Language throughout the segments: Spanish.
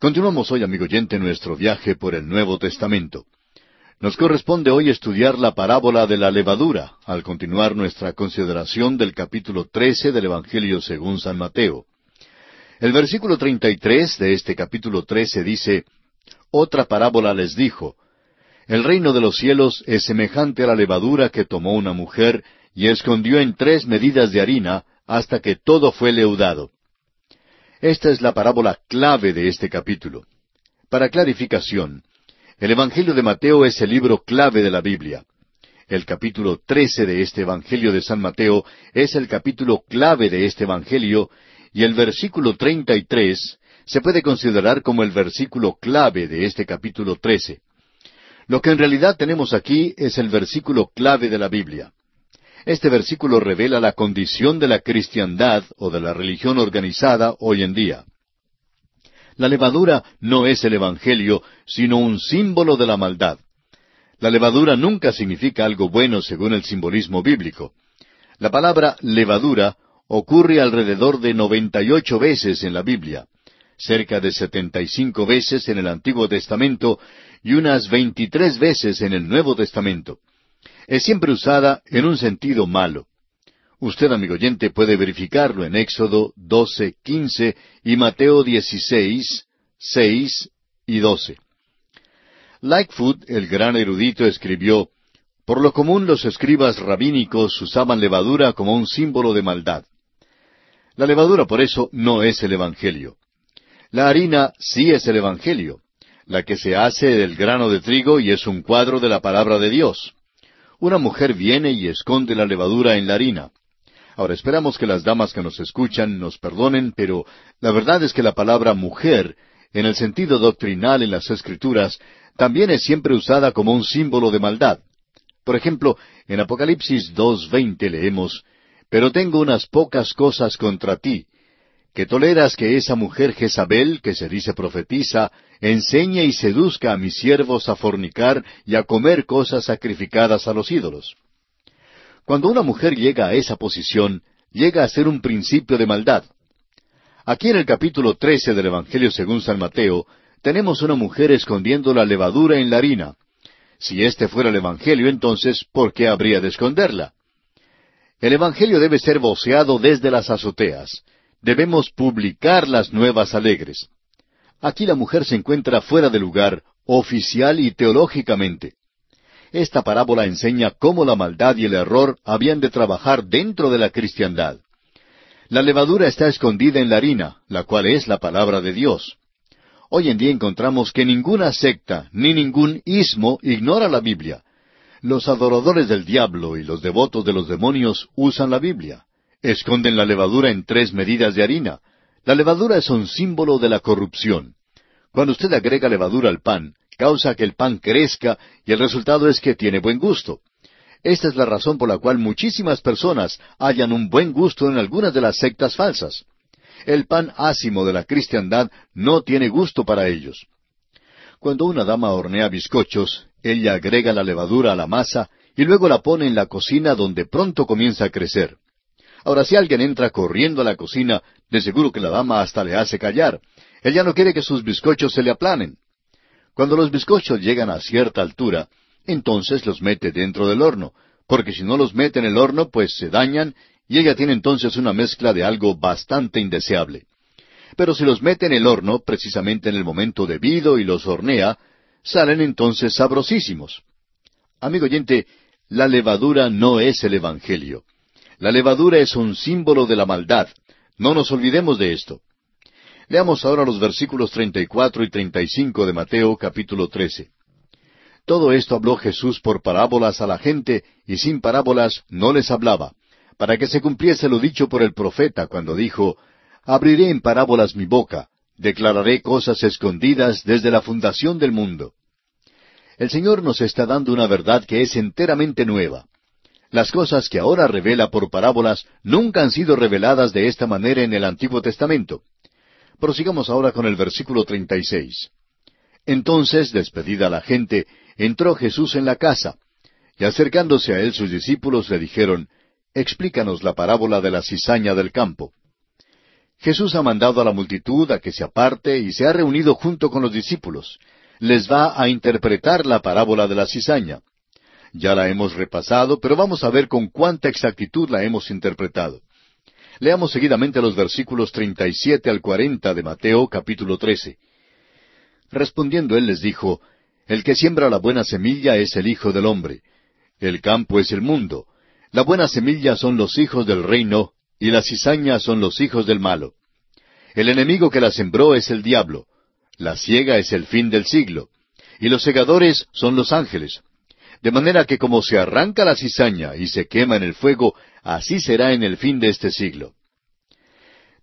Continuamos hoy, amigo oyente, nuestro viaje por el Nuevo Testamento. Nos corresponde hoy estudiar la parábola de la levadura, al continuar nuestra consideración del capítulo trece del Evangelio según San Mateo. El versículo treinta y tres de este capítulo trece dice Otra parábola les dijo El reino de los cielos es semejante a la levadura que tomó una mujer y escondió en tres medidas de harina hasta que todo fue leudado. Esta es la parábola clave de este capítulo. Para clarificación, el Evangelio de Mateo es el libro clave de la Biblia. El capítulo trece de este Evangelio de San Mateo es el capítulo clave de este Evangelio, y el versículo treinta y tres se puede considerar como el versículo clave de este capítulo trece. Lo que en realidad tenemos aquí es el versículo clave de la Biblia. Este versículo revela la condición de la cristiandad o de la religión organizada hoy en día. La levadura no es el Evangelio, sino un símbolo de la maldad. La levadura nunca significa algo bueno según el simbolismo bíblico. La palabra levadura ocurre alrededor de noventa y ocho veces en la Biblia, cerca de setenta y cinco veces en el Antiguo Testamento y unas veintitrés veces en el Nuevo Testamento es siempre usada en un sentido malo. Usted, amigo oyente, puede verificarlo en Éxodo 12, 15 y Mateo 16, 6 y 12. Lightfoot, el gran erudito, escribió, Por lo común los escribas rabínicos usaban levadura como un símbolo de maldad. La levadura, por eso, no es el Evangelio. La harina sí es el Evangelio, la que se hace del grano de trigo y es un cuadro de la palabra de Dios. Una mujer viene y esconde la levadura en la harina. Ahora esperamos que las damas que nos escuchan nos perdonen, pero la verdad es que la palabra mujer, en el sentido doctrinal en las Escrituras, también es siempre usada como un símbolo de maldad. Por ejemplo, en Apocalipsis 2.20 leemos, Pero tengo unas pocas cosas contra ti, que toleras que esa mujer Jezabel, que se dice profetiza, enseñe y seduzca a mis siervos a fornicar y a comer cosas sacrificadas a los ídolos. Cuando una mujer llega a esa posición, llega a ser un principio de maldad. Aquí en el capítulo trece del Evangelio según San Mateo, tenemos una mujer escondiendo la levadura en la harina. Si este fuera el Evangelio, entonces, ¿por qué habría de esconderla? El Evangelio debe ser voceado desde las azoteas debemos publicar las nuevas alegres. Aquí la mujer se encuentra fuera de lugar, oficial y teológicamente. Esta parábola enseña cómo la maldad y el error habían de trabajar dentro de la cristiandad. La levadura está escondida en la harina, la cual es la palabra de Dios. Hoy en día encontramos que ninguna secta ni ningún ismo ignora la Biblia. Los adoradores del diablo y los devotos de los demonios usan la Biblia. Esconden la levadura en tres medidas de harina. La levadura es un símbolo de la corrupción. Cuando usted agrega levadura al pan, causa que el pan crezca y el resultado es que tiene buen gusto. Esta es la razón por la cual muchísimas personas hallan un buen gusto en algunas de las sectas falsas. El pan ácimo de la cristiandad no tiene gusto para ellos. Cuando una dama hornea bizcochos, ella agrega la levadura a la masa y luego la pone en la cocina donde pronto comienza a crecer. Ahora, si alguien entra corriendo a la cocina, de seguro que la dama hasta le hace callar. Ella no quiere que sus bizcochos se le aplanen. Cuando los bizcochos llegan a cierta altura, entonces los mete dentro del horno, porque si no los mete en el horno, pues se dañan y ella tiene entonces una mezcla de algo bastante indeseable. Pero si los mete en el horno, precisamente en el momento debido y los hornea, salen entonces sabrosísimos. Amigo oyente, la levadura no es el Evangelio. La levadura es un símbolo de la maldad. No nos olvidemos de esto. Leamos ahora los versículos 34 y 35 de Mateo capítulo 13. Todo esto habló Jesús por parábolas a la gente, y sin parábolas no les hablaba, para que se cumpliese lo dicho por el profeta cuando dijo, Abriré en parábolas mi boca, declararé cosas escondidas desde la fundación del mundo. El Señor nos está dando una verdad que es enteramente nueva. Las cosas que ahora revela por parábolas nunca han sido reveladas de esta manera en el Antiguo Testamento. Prosigamos ahora con el versículo 36. Entonces, despedida la gente, entró Jesús en la casa, y acercándose a él sus discípulos le dijeron, Explícanos la parábola de la cizaña del campo. Jesús ha mandado a la multitud a que se aparte y se ha reunido junto con los discípulos. Les va a interpretar la parábola de la cizaña. Ya la hemos repasado, pero vamos a ver con cuánta exactitud la hemos interpretado. Leamos seguidamente los versículos 37 al 40 de Mateo capítulo 13. Respondiendo él les dijo, El que siembra la buena semilla es el Hijo del Hombre. El campo es el mundo. La buena semilla son los hijos del reino, y la cizaña son los hijos del malo. El enemigo que la sembró es el diablo. La ciega es el fin del siglo. Y los segadores son los ángeles. De manera que como se arranca la cizaña y se quema en el fuego, así será en el fin de este siglo.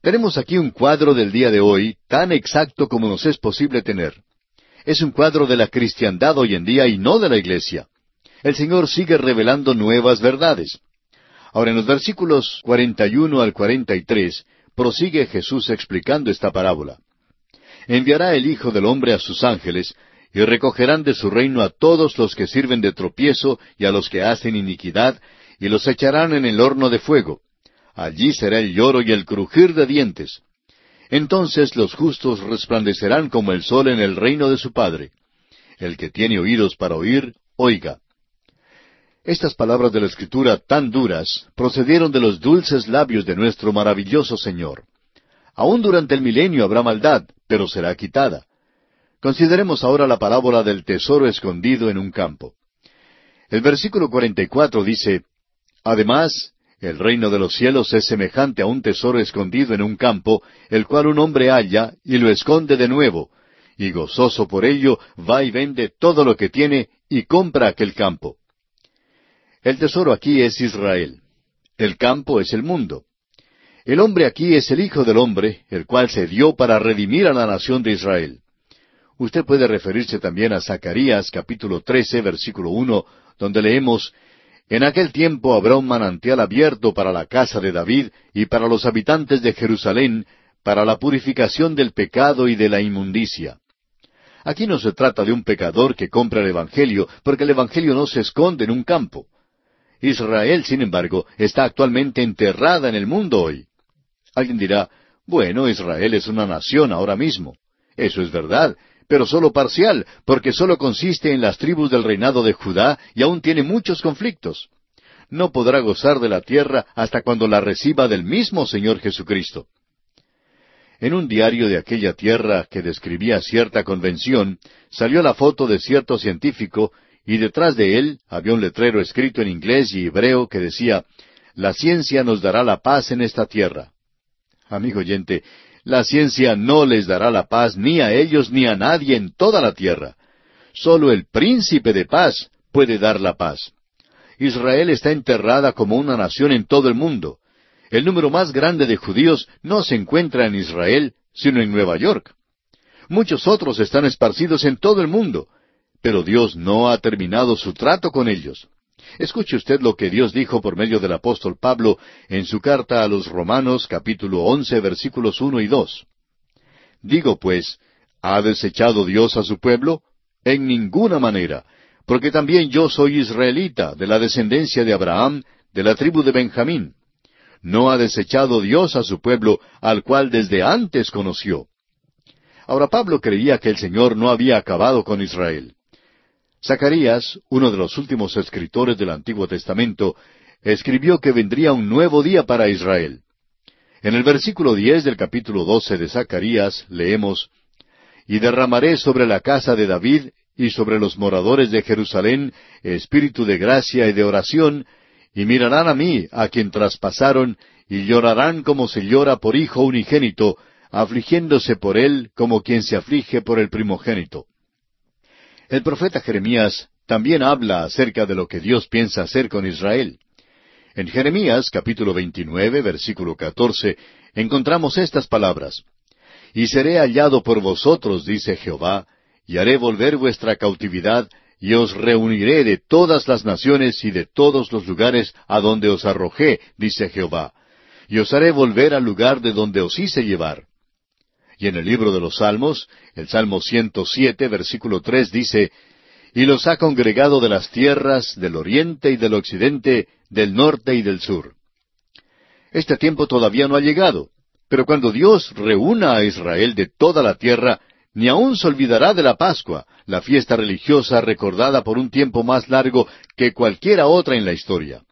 Tenemos aquí un cuadro del día de hoy tan exacto como nos es posible tener. Es un cuadro de la cristiandad hoy en día y no de la iglesia. El Señor sigue revelando nuevas verdades. Ahora, en los versículos 41 al 43, prosigue Jesús explicando esta parábola. Enviará el Hijo del Hombre a sus ángeles, y recogerán de su reino a todos los que sirven de tropiezo y a los que hacen iniquidad, y los echarán en el horno de fuego. Allí será el lloro y el crujir de dientes. Entonces los justos resplandecerán como el sol en el reino de su Padre. El que tiene oídos para oír, oiga. Estas palabras de la Escritura tan duras procedieron de los dulces labios de nuestro maravilloso Señor. Aún durante el milenio habrá maldad, pero será quitada. Consideremos ahora la parábola del tesoro escondido en un campo. El versículo 44 dice, Además, el reino de los cielos es semejante a un tesoro escondido en un campo, el cual un hombre halla y lo esconde de nuevo, y gozoso por ello va y vende todo lo que tiene y compra aquel campo. El tesoro aquí es Israel. El campo es el mundo. El hombre aquí es el Hijo del Hombre, el cual se dio para redimir a la nación de Israel. Usted puede referirse también a Zacarías capítulo 13, versículo 1, donde leemos, En aquel tiempo habrá un manantial abierto para la casa de David y para los habitantes de Jerusalén, para la purificación del pecado y de la inmundicia. Aquí no se trata de un pecador que compra el Evangelio, porque el Evangelio no se esconde en un campo. Israel, sin embargo, está actualmente enterrada en el mundo hoy. Alguien dirá, bueno, Israel es una nación ahora mismo. Eso es verdad, pero solo parcial, porque solo consiste en las tribus del reinado de Judá y aún tiene muchos conflictos. No podrá gozar de la tierra hasta cuando la reciba del mismo Señor Jesucristo. En un diario de aquella tierra que describía cierta convención, salió la foto de cierto científico y detrás de él había un letrero escrito en inglés y hebreo que decía, La ciencia nos dará la paz en esta tierra. Amigo oyente, la ciencia no les dará la paz ni a ellos ni a nadie en toda la tierra. Solo el príncipe de paz puede dar la paz. Israel está enterrada como una nación en todo el mundo. El número más grande de judíos no se encuentra en Israel, sino en Nueva York. Muchos otros están esparcidos en todo el mundo, pero Dios no ha terminado su trato con ellos. Escuche usted lo que Dios dijo por medio del apóstol Pablo en su carta a los Romanos capítulo once versículos uno y dos. Digo pues, ¿ha desechado Dios a su pueblo? En ninguna manera, porque también yo soy israelita, de la descendencia de Abraham, de la tribu de Benjamín. No ha desechado Dios a su pueblo, al cual desde antes conoció. Ahora Pablo creía que el Señor no había acabado con Israel. Zacarías, uno de los últimos escritores del Antiguo Testamento, escribió que vendría un nuevo día para Israel. En el versículo diez del capítulo doce de Zacarías leemos Y derramaré sobre la casa de David y sobre los moradores de Jerusalén espíritu de gracia y de oración, y mirarán a mí, a quien traspasaron, y llorarán como se llora por hijo unigénito, afligiéndose por él como quien se aflige por el primogénito. El profeta Jeremías también habla acerca de lo que Dios piensa hacer con Israel. En Jeremías capítulo 29, versículo 14, encontramos estas palabras. Y seré hallado por vosotros, dice Jehová, y haré volver vuestra cautividad, y os reuniré de todas las naciones y de todos los lugares a donde os arrojé, dice Jehová, y os haré volver al lugar de donde os hice llevar. Y en el libro de los Salmos, el Salmo 107, versículo 3 dice, Y los ha congregado de las tierras, del oriente y del occidente, del norte y del sur. Este tiempo todavía no ha llegado. Pero cuando Dios reúna a Israel de toda la tierra, ni aun se olvidará de la Pascua, la fiesta religiosa recordada por un tiempo más largo que cualquiera otra en la historia.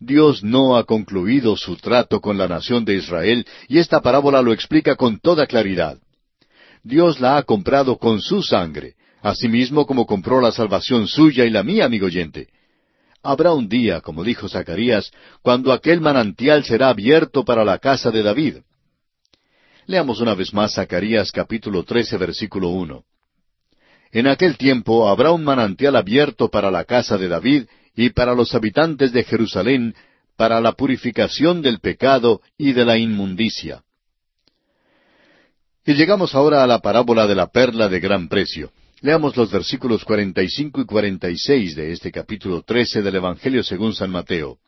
Dios no ha concluido su trato con la nación de Israel y esta parábola lo explica con toda claridad. Dios la ha comprado con su sangre, asimismo como compró la salvación suya y la mía, amigo oyente. Habrá un día, como dijo Zacarías, cuando aquel manantial será abierto para la casa de David. Leamos una vez más Zacarías capítulo 13 versículo 1. En aquel tiempo habrá un manantial abierto para la casa de David y para los habitantes de Jerusalén, para la purificación del pecado y de la inmundicia. Y llegamos ahora a la parábola de la perla de gran precio. Leamos los versículos 45 y 46 de este capítulo 13 del Evangelio según San Mateo.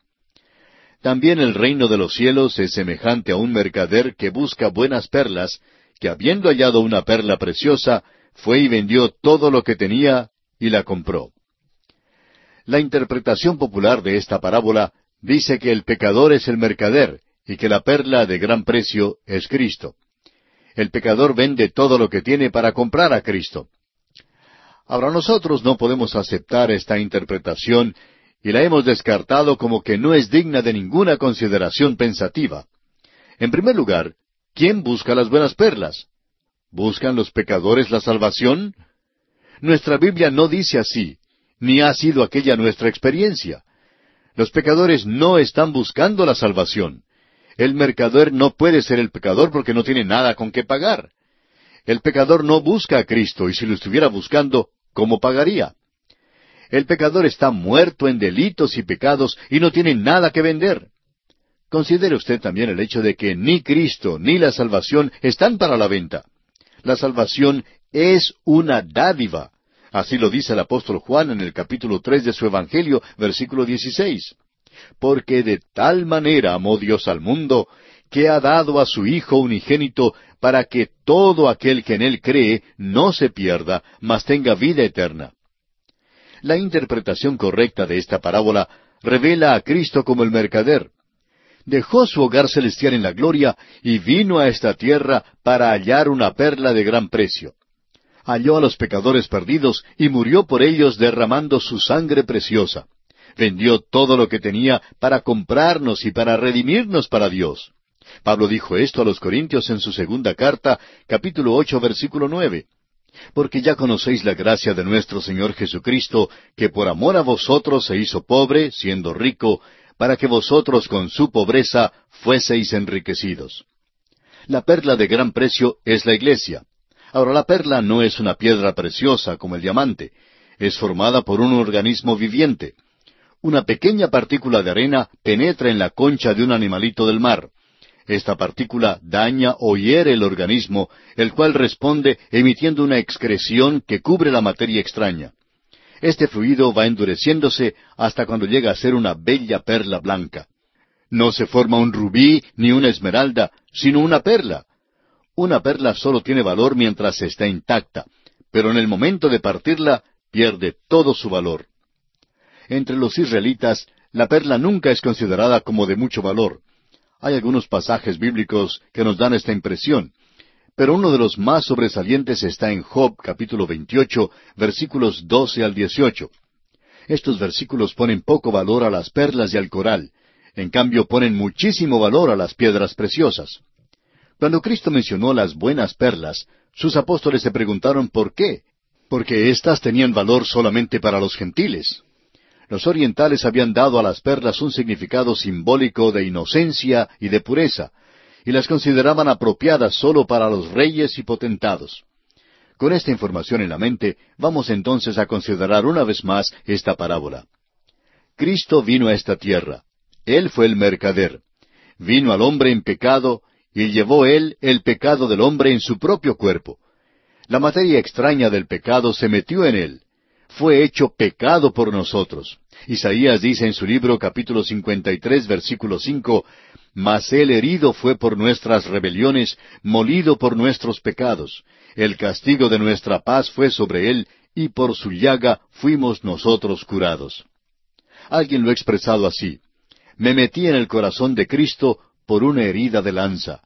También el reino de los cielos es semejante a un mercader que busca buenas perlas, que habiendo hallado una perla preciosa, fue y vendió todo lo que tenía y la compró. La interpretación popular de esta parábola dice que el pecador es el mercader y que la perla de gran precio es Cristo. El pecador vende todo lo que tiene para comprar a Cristo. Ahora nosotros no podemos aceptar esta interpretación y la hemos descartado como que no es digna de ninguna consideración pensativa. En primer lugar, ¿quién busca las buenas perlas? ¿Buscan los pecadores la salvación? Nuestra Biblia no dice así, ni ha sido aquella nuestra experiencia. Los pecadores no están buscando la salvación. El mercader no puede ser el pecador porque no tiene nada con qué pagar. El pecador no busca a Cristo y si lo estuviera buscando, ¿cómo pagaría? El pecador está muerto en delitos y pecados y no tiene nada que vender. Considere usted también el hecho de que ni Cristo ni la salvación están para la venta. La salvación es una dádiva. Así lo dice el apóstol Juan en el capítulo tres de su Evangelio, versículo dieciséis. Porque de tal manera amó Dios al mundo, que ha dado a su Hijo unigénito para que todo aquel que en él cree no se pierda, mas tenga vida eterna. La interpretación correcta de esta parábola revela a Cristo como el mercader. Dejó su hogar celestial en la gloria y vino a esta tierra para hallar una perla de gran precio. Halló a los pecadores perdidos y murió por ellos derramando su sangre preciosa. Vendió todo lo que tenía para comprarnos y para redimirnos para Dios. Pablo dijo esto a los Corintios en su segunda carta, capítulo ocho, versículo nueve. Porque ya conocéis la gracia de nuestro Señor Jesucristo, que por amor a vosotros se hizo pobre, siendo rico, para que vosotros con su pobreza fueseis enriquecidos. La perla de gran precio es la iglesia. Ahora la perla no es una piedra preciosa como el diamante, es formada por un organismo viviente. Una pequeña partícula de arena penetra en la concha de un animalito del mar. Esta partícula daña o hiere el organismo, el cual responde emitiendo una excreción que cubre la materia extraña. Este fluido va endureciéndose hasta cuando llega a ser una bella perla blanca. No se forma un rubí ni una esmeralda, sino una perla. Una perla solo tiene valor mientras está intacta, pero en el momento de partirla pierde todo su valor. Entre los israelitas, la perla nunca es considerada como de mucho valor. Hay algunos pasajes bíblicos que nos dan esta impresión, pero uno de los más sobresalientes está en Job capítulo 28, versículos 12 al 18. Estos versículos ponen poco valor a las perlas y al coral, en cambio ponen muchísimo valor a las piedras preciosas. Cuando Cristo mencionó las buenas perlas, sus apóstoles se preguntaron por qué, porque éstas tenían valor solamente para los gentiles. Los orientales habían dado a las perlas un significado simbólico de inocencia y de pureza, y las consideraban apropiadas sólo para los reyes y potentados. Con esta información en la mente, vamos entonces a considerar una vez más esta parábola. Cristo vino a esta tierra. Él fue el mercader. Vino al hombre en pecado y llevó él el pecado del hombre en su propio cuerpo. La materia extraña del pecado se metió en él fue hecho pecado por nosotros. Isaías dice en su libro capítulo 53 versículo 5, Mas él herido fue por nuestras rebeliones, molido por nuestros pecados. El castigo de nuestra paz fue sobre él, y por su llaga fuimos nosotros curados. Alguien lo ha expresado así, Me metí en el corazón de Cristo por una herida de lanza.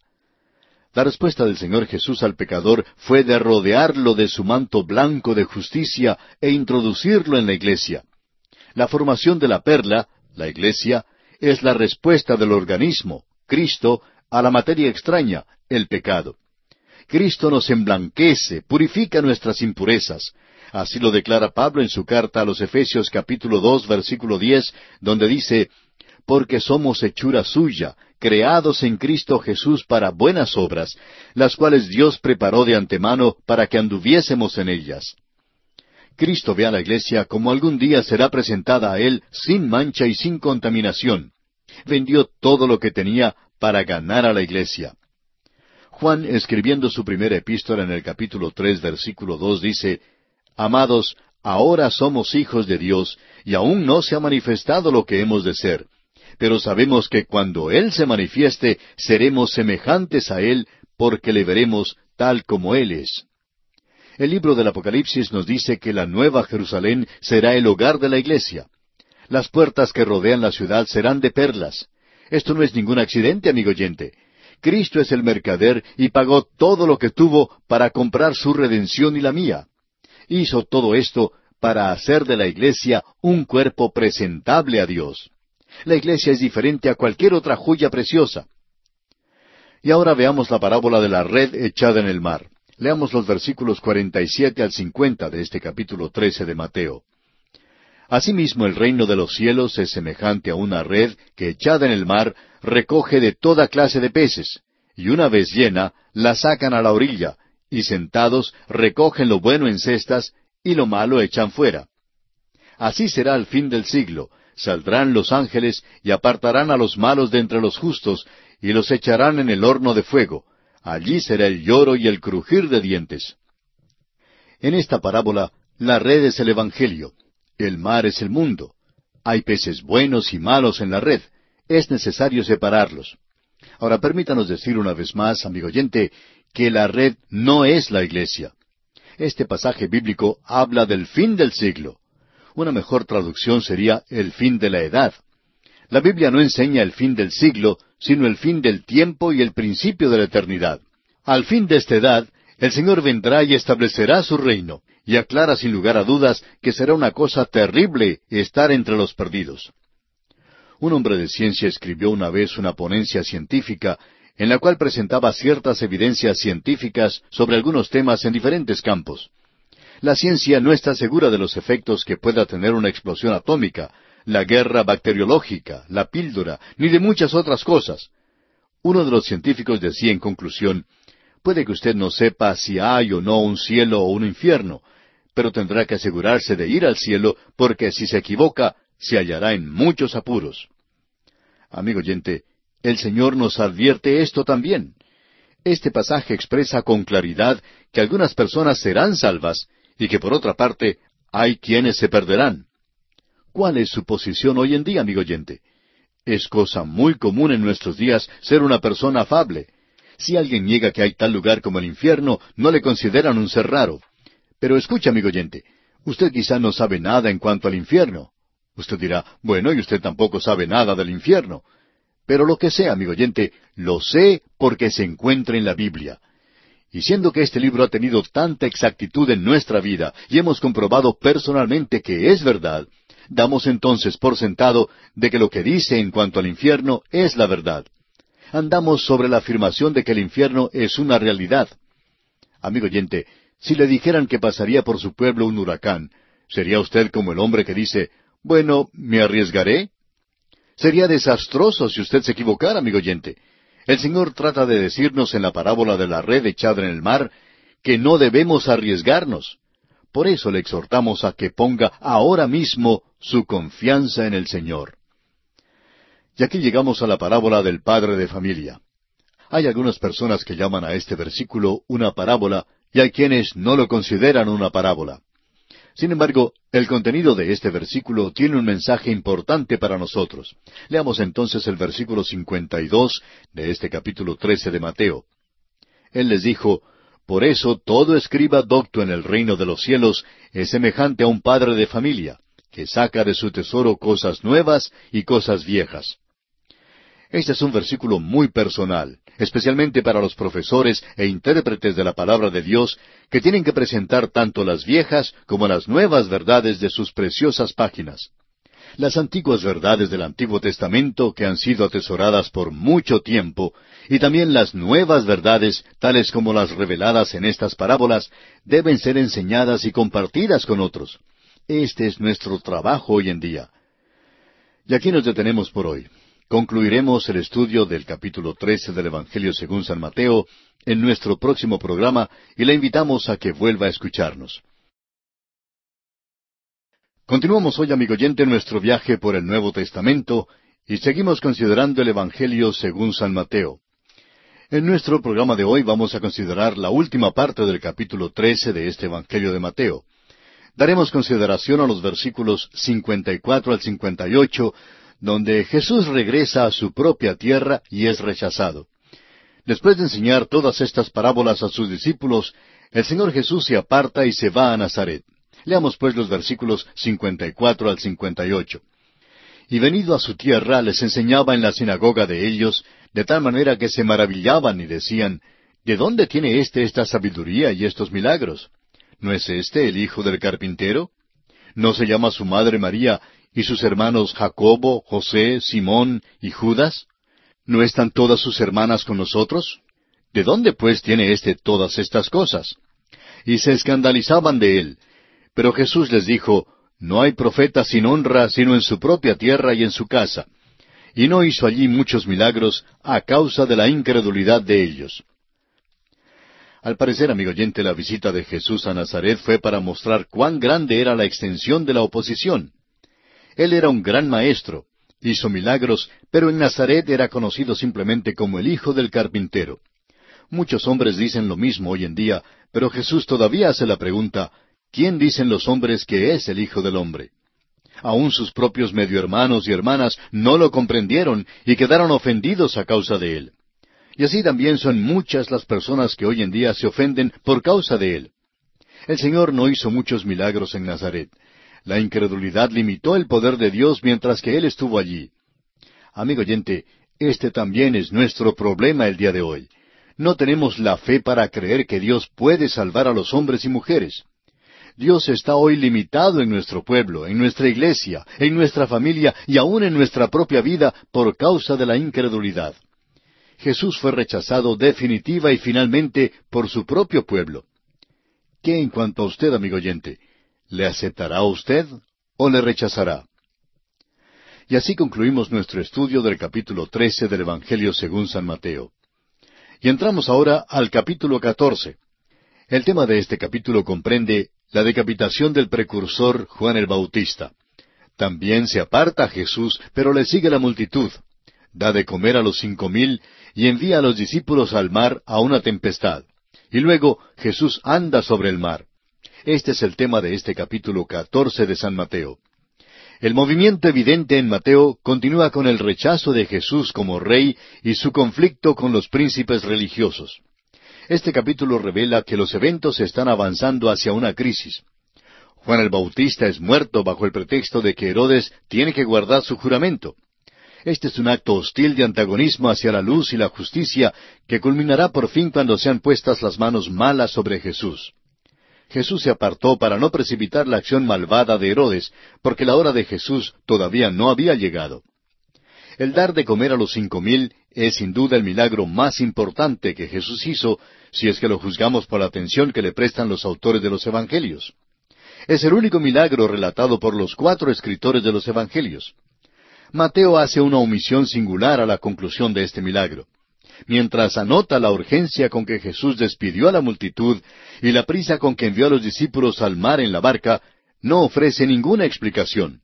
La respuesta del Señor Jesús al pecador fue de rodearlo de su manto blanco de justicia e introducirlo en la iglesia. La formación de la perla, la iglesia, es la respuesta del organismo, Cristo, a la materia extraña, el pecado. Cristo nos emblanquece, purifica nuestras impurezas. Así lo declara Pablo en su carta a los Efesios capítulo dos versículo diez, donde dice, Porque somos hechura suya, creados en Cristo Jesús para buenas obras, las cuales Dios preparó de antemano para que anduviésemos en ellas. Cristo ve a la iglesia como algún día será presentada a Él sin mancha y sin contaminación. Vendió todo lo que tenía para ganar a la iglesia. Juan, escribiendo su primera epístola en el capítulo tres, versículo dos, dice, Amados, ahora somos hijos de Dios, y aún no se ha manifestado lo que hemos de ser. Pero sabemos que cuando Él se manifieste, seremos semejantes a Él, porque le veremos tal como Él es. El libro del Apocalipsis nos dice que la nueva Jerusalén será el hogar de la iglesia. Las puertas que rodean la ciudad serán de perlas. Esto no es ningún accidente, amigo oyente. Cristo es el mercader y pagó todo lo que tuvo para comprar su redención y la mía. Hizo todo esto para hacer de la iglesia un cuerpo presentable a Dios. La iglesia es diferente a cualquier otra joya preciosa. Y ahora veamos la parábola de la red echada en el mar. Leamos los versículos 47 al 50 de este capítulo 13 de Mateo. Asimismo el reino de los cielos es semejante a una red que echada en el mar recoge de toda clase de peces, y una vez llena, la sacan a la orilla, y sentados recogen lo bueno en cestas, y lo malo echan fuera. Así será el fin del siglo, saldrán los ángeles y apartarán a los malos de entre los justos, y los echarán en el horno de fuego. Allí será el lloro y el crujir de dientes. En esta parábola, la red es el Evangelio. El mar es el mundo. Hay peces buenos y malos en la red. Es necesario separarlos. Ahora permítanos decir una vez más, amigo oyente, que la red no es la iglesia. Este pasaje bíblico habla del fin del siglo. Una mejor traducción sería el fin de la edad. La Biblia no enseña el fin del siglo, sino el fin del tiempo y el principio de la eternidad. Al fin de esta edad, el Señor vendrá y establecerá su reino, y aclara sin lugar a dudas que será una cosa terrible estar entre los perdidos. Un hombre de ciencia escribió una vez una ponencia científica en la cual presentaba ciertas evidencias científicas sobre algunos temas en diferentes campos. La ciencia no está segura de los efectos que pueda tener una explosión atómica, la guerra bacteriológica, la píldora, ni de muchas otras cosas. Uno de los científicos decía en conclusión, puede que usted no sepa si hay o no un cielo o un infierno, pero tendrá que asegurarse de ir al cielo, porque si se equivoca, se hallará en muchos apuros. Amigo oyente, el Señor nos advierte esto también. Este pasaje expresa con claridad que algunas personas serán salvas y que por otra parte hay quienes se perderán. ¿Cuál es su posición hoy en día, amigo oyente? Es cosa muy común en nuestros días ser una persona afable. Si alguien niega que hay tal lugar como el infierno, no le consideran un ser raro. Pero escucha, amigo oyente, usted quizá no sabe nada en cuanto al infierno. Usted dirá, bueno, y usted tampoco sabe nada del infierno. Pero lo que sea, amigo oyente, lo sé porque se encuentra en la Biblia. Y siendo que este libro ha tenido tanta exactitud en nuestra vida y hemos comprobado personalmente que es verdad, damos entonces por sentado de que lo que dice en cuanto al infierno es la verdad. Andamos sobre la afirmación de que el infierno es una realidad. Amigo oyente, si le dijeran que pasaría por su pueblo un huracán, ¿sería usted como el hombre que dice, bueno, ¿me arriesgaré? Sería desastroso si usted se equivocara, amigo oyente. El Señor trata de decirnos en la parábola de la red echada en el mar que no debemos arriesgarnos. Por eso le exhortamos a que ponga ahora mismo su confianza en el Señor. Y aquí llegamos a la parábola del padre de familia. Hay algunas personas que llaman a este versículo una parábola y hay quienes no lo consideran una parábola. Sin embargo, el contenido de este versículo tiene un mensaje importante para nosotros. Leamos entonces el versículo 52 de este capítulo 13 de Mateo. Él les dijo, Por eso todo escriba docto en el reino de los cielos es semejante a un padre de familia, que saca de su tesoro cosas nuevas y cosas viejas. Este es un versículo muy personal, especialmente para los profesores e intérpretes de la palabra de Dios, que tienen que presentar tanto las viejas como las nuevas verdades de sus preciosas páginas. Las antiguas verdades del Antiguo Testamento que han sido atesoradas por mucho tiempo, y también las nuevas verdades, tales como las reveladas en estas parábolas, deben ser enseñadas y compartidas con otros. Este es nuestro trabajo hoy en día. Y aquí nos detenemos por hoy. Concluiremos el estudio del capítulo 13 del Evangelio según San Mateo en nuestro próximo programa y le invitamos a que vuelva a escucharnos. Continuamos hoy, amigo oyente, nuestro viaje por el Nuevo Testamento y seguimos considerando el Evangelio según San Mateo. En nuestro programa de hoy vamos a considerar la última parte del capítulo 13 de este Evangelio de Mateo. Daremos consideración a los versículos 54 al 58, donde Jesús regresa a su propia tierra y es rechazado. Después de enseñar todas estas parábolas a sus discípulos, el Señor Jesús se aparta y se va a Nazaret. Leamos pues los versículos 54 al 58. Y venido a su tierra les enseñaba en la sinagoga de ellos, de tal manera que se maravillaban y decían, ¿De dónde tiene éste esta sabiduría y estos milagros? ¿No es éste el hijo del carpintero? ¿No se llama su madre María ¿Y sus hermanos Jacobo, José, Simón y Judas? ¿No están todas sus hermanas con nosotros? ¿De dónde pues tiene éste todas estas cosas? Y se escandalizaban de él. Pero Jesús les dijo, No hay profeta sin honra sino en su propia tierra y en su casa. Y no hizo allí muchos milagros a causa de la incredulidad de ellos. Al parecer, amigo oyente, la visita de Jesús a Nazaret fue para mostrar cuán grande era la extensión de la oposición. Él era un gran maestro, hizo milagros, pero en Nazaret era conocido simplemente como el hijo del carpintero. Muchos hombres dicen lo mismo hoy en día, pero Jesús todavía hace la pregunta, ¿quién dicen los hombres que es el Hijo del Hombre? Aún sus propios medio hermanos y hermanas no lo comprendieron y quedaron ofendidos a causa de él. Y así también son muchas las personas que hoy en día se ofenden por causa de él. El Señor no hizo muchos milagros en Nazaret, la incredulidad limitó el poder de Dios mientras que Él estuvo allí. Amigo oyente, este también es nuestro problema el día de hoy. No tenemos la fe para creer que Dios puede salvar a los hombres y mujeres. Dios está hoy limitado en nuestro pueblo, en nuestra iglesia, en nuestra familia y aun en nuestra propia vida por causa de la incredulidad. Jesús fue rechazado definitiva y finalmente por su propio pueblo. ¿Qué en cuanto a usted, amigo oyente? ¿Le aceptará usted o le rechazará? Y así concluimos nuestro estudio del capítulo 13 del Evangelio según San Mateo. Y entramos ahora al capítulo 14. El tema de este capítulo comprende la decapitación del precursor Juan el Bautista. También se aparta Jesús, pero le sigue la multitud. Da de comer a los cinco mil y envía a los discípulos al mar a una tempestad. Y luego Jesús anda sobre el mar. Este es el tema de este capítulo catorce de San Mateo. El movimiento evidente en Mateo continúa con el rechazo de Jesús como rey y su conflicto con los príncipes religiosos. Este capítulo revela que los eventos están avanzando hacia una crisis. Juan el Bautista es muerto bajo el pretexto de que Herodes tiene que guardar su juramento. Este es un acto hostil de antagonismo hacia la luz y la justicia que culminará por fin cuando sean puestas las manos malas sobre Jesús. Jesús se apartó para no precipitar la acción malvada de Herodes, porque la hora de Jesús todavía no había llegado. El dar de comer a los cinco mil es sin duda el milagro más importante que Jesús hizo, si es que lo juzgamos por la atención que le prestan los autores de los Evangelios. Es el único milagro relatado por los cuatro escritores de los Evangelios. Mateo hace una omisión singular a la conclusión de este milagro mientras anota la urgencia con que Jesús despidió a la multitud y la prisa con que envió a los discípulos al mar en la barca, no ofrece ninguna explicación.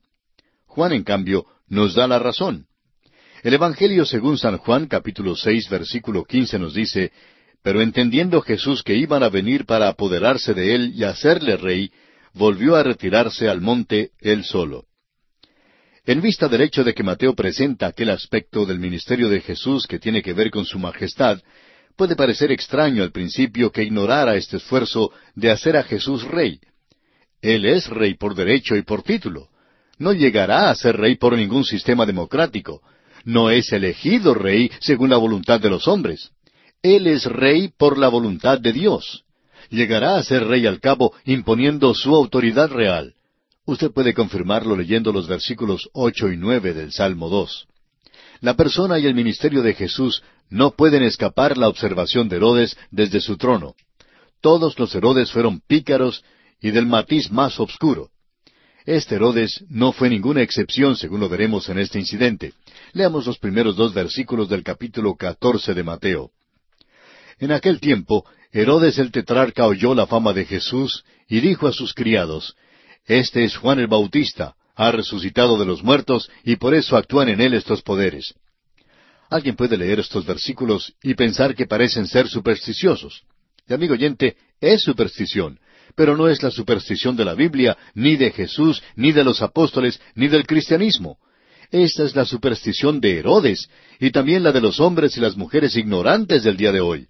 Juan, en cambio, nos da la razón. El Evangelio según San Juan capítulo seis versículo quince nos dice, Pero entendiendo Jesús que iban a venir para apoderarse de él y hacerle rey, volvió a retirarse al monte él solo. En vista del hecho de que Mateo presenta aquel aspecto del ministerio de Jesús que tiene que ver con su majestad, puede parecer extraño al principio que ignorara este esfuerzo de hacer a Jesús rey. Él es rey por derecho y por título. No llegará a ser rey por ningún sistema democrático. No es elegido rey según la voluntad de los hombres. Él es rey por la voluntad de Dios. Llegará a ser rey al cabo imponiendo su autoridad real. Usted puede confirmarlo leyendo los versículos ocho y nueve del Salmo dos. La persona y el ministerio de Jesús no pueden escapar la observación de Herodes desde su trono. Todos los Herodes fueron pícaros y del matiz más obscuro. Este Herodes no fue ninguna excepción, según lo veremos en este incidente. Leamos los primeros dos versículos del capítulo catorce de Mateo. En aquel tiempo, Herodes el tetrarca oyó la fama de Jesús y dijo a sus criados, Este es Juan el Bautista, ha resucitado de los muertos y por eso actúan en él estos poderes. Alguien puede leer estos versículos y pensar que parecen ser supersticiosos. Y amigo oyente, es superstición, pero no es la superstición de la Biblia, ni de Jesús, ni de los apóstoles, ni del cristianismo. Esta es la superstición de Herodes y también la de los hombres y las mujeres ignorantes del día de hoy.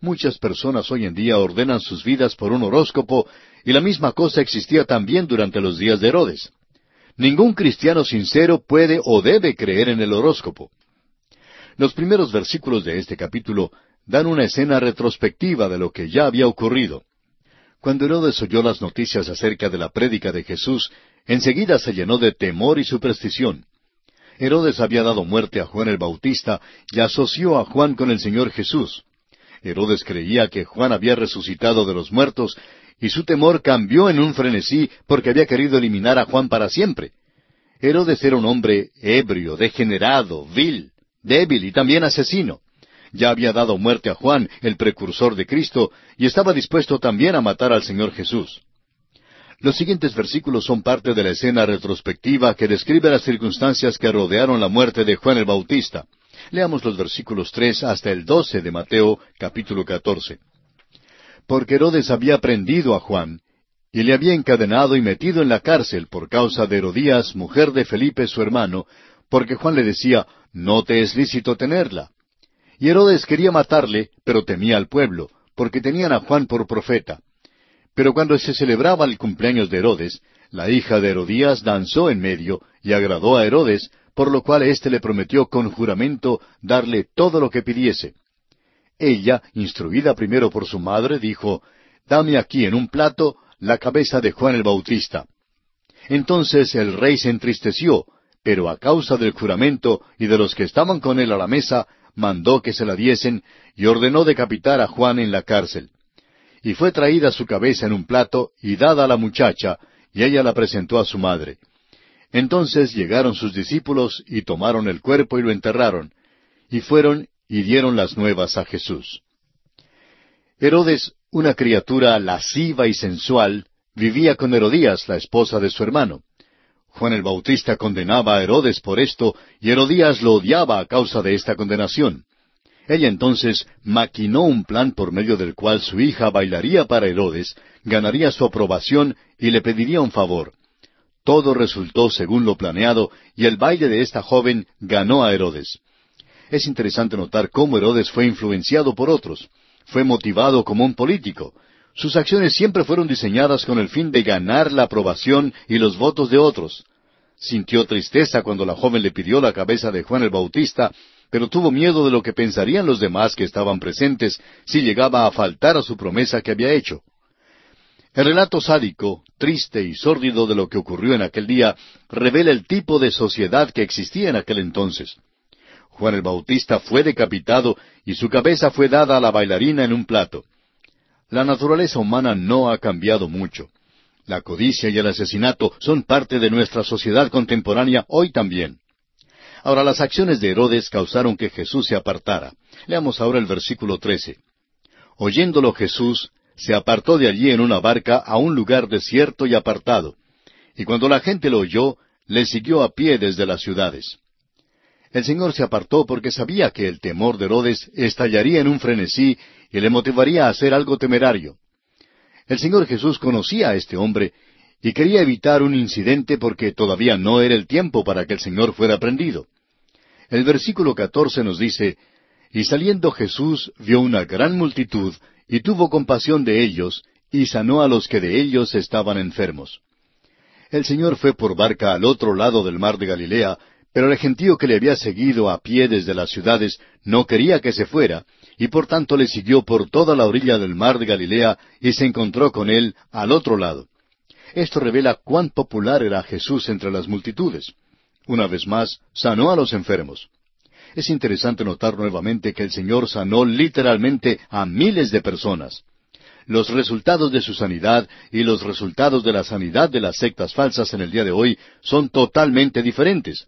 Muchas personas hoy en día ordenan sus vidas por un horóscopo y la misma cosa existía también durante los días de Herodes. Ningún cristiano sincero puede o debe creer en el horóscopo. Los primeros versículos de este capítulo dan una escena retrospectiva de lo que ya había ocurrido. Cuando Herodes oyó las noticias acerca de la prédica de Jesús, enseguida se llenó de temor y superstición. Herodes había dado muerte a Juan el Bautista y asoció a Juan con el Señor Jesús. Herodes creía que Juan había resucitado de los muertos y su temor cambió en un frenesí porque había querido eliminar a Juan para siempre. Herodes era un hombre ebrio, degenerado, vil, débil y también asesino ya había dado muerte a Juan, el precursor de Cristo, y estaba dispuesto también a matar al Señor Jesús. Los siguientes versículos son parte de la escena retrospectiva que describe las circunstancias que rodearon la muerte de Juan el Bautista. Leamos los versículos tres hasta el doce de Mateo capítulo catorce. Porque Herodes había prendido a Juan, y le había encadenado y metido en la cárcel por causa de Herodías, mujer de Felipe su hermano, porque Juan le decía, No te es lícito tenerla. Y Herodes quería matarle, pero temía al pueblo, porque tenían a Juan por profeta. Pero cuando se celebraba el cumpleaños de Herodes, la hija de Herodías danzó en medio y agradó a Herodes, por lo cual éste le prometió con juramento darle todo lo que pidiese. Ella, instruida primero por su madre, dijo, Dame aquí en un plato la cabeza de Juan el Bautista. Entonces el rey se entristeció, pero a causa del juramento y de los que estaban con él a la mesa, mandó que se la diesen y ordenó decapitar a Juan en la cárcel. Y fue traída su cabeza en un plato y dada a la muchacha, y ella la presentó a su madre. Entonces llegaron sus discípulos y tomaron el cuerpo y lo enterraron, y fueron y dieron las nuevas a Jesús. Herodes, una criatura lasciva y sensual, vivía con Herodías, la esposa de su hermano. Juan el Bautista condenaba a Herodes por esto, y Herodías lo odiaba a causa de esta condenación. Ella entonces maquinó un plan por medio del cual su hija bailaría para Herodes, ganaría su aprobación y le pediría un favor. Todo resultó según lo planeado, y el baile de esta joven ganó a Herodes. Es interesante notar cómo Herodes fue influenciado por otros. Fue motivado como un político. Sus acciones siempre fueron diseñadas con el fin de ganar la aprobación y los votos de otros. Sintió tristeza cuando la joven le pidió la cabeza de Juan el Bautista, pero tuvo miedo de lo que pensarían los demás que estaban presentes si llegaba a faltar a su promesa que había hecho. El relato sádico, triste y sórdido de lo que ocurrió en aquel día revela el tipo de sociedad que existía en aquel entonces. Juan el Bautista fue decapitado y su cabeza fue dada a la bailarina en un plato. La naturaleza humana no ha cambiado mucho. La codicia y el asesinato son parte de nuestra sociedad contemporánea hoy también. Ahora, las acciones de Herodes causaron que Jesús se apartara. Leamos ahora el versículo 13. Oyéndolo Jesús, se apartó de allí en una barca a un lugar desierto y apartado. Y cuando la gente lo oyó, le siguió a pie desde las ciudades. El Señor se apartó porque sabía que el temor de Herodes estallaría en un frenesí y le motivaría a hacer algo temerario. El Señor Jesús conocía a este hombre y quería evitar un incidente porque todavía no era el tiempo para que el Señor fuera prendido. El versículo catorce nos dice, Y saliendo Jesús vio una gran multitud, y tuvo compasión de ellos, y sanó a los que de ellos estaban enfermos. El Señor fue por barca al otro lado del mar de Galilea, pero el gentío que le había seguido a pie desde las ciudades no quería que se fuera, y por tanto le siguió por toda la orilla del mar de Galilea y se encontró con él al otro lado. Esto revela cuán popular era Jesús entre las multitudes. Una vez más, sanó a los enfermos. Es interesante notar nuevamente que el Señor sanó literalmente a miles de personas. Los resultados de su sanidad y los resultados de la sanidad de las sectas falsas en el día de hoy son totalmente diferentes.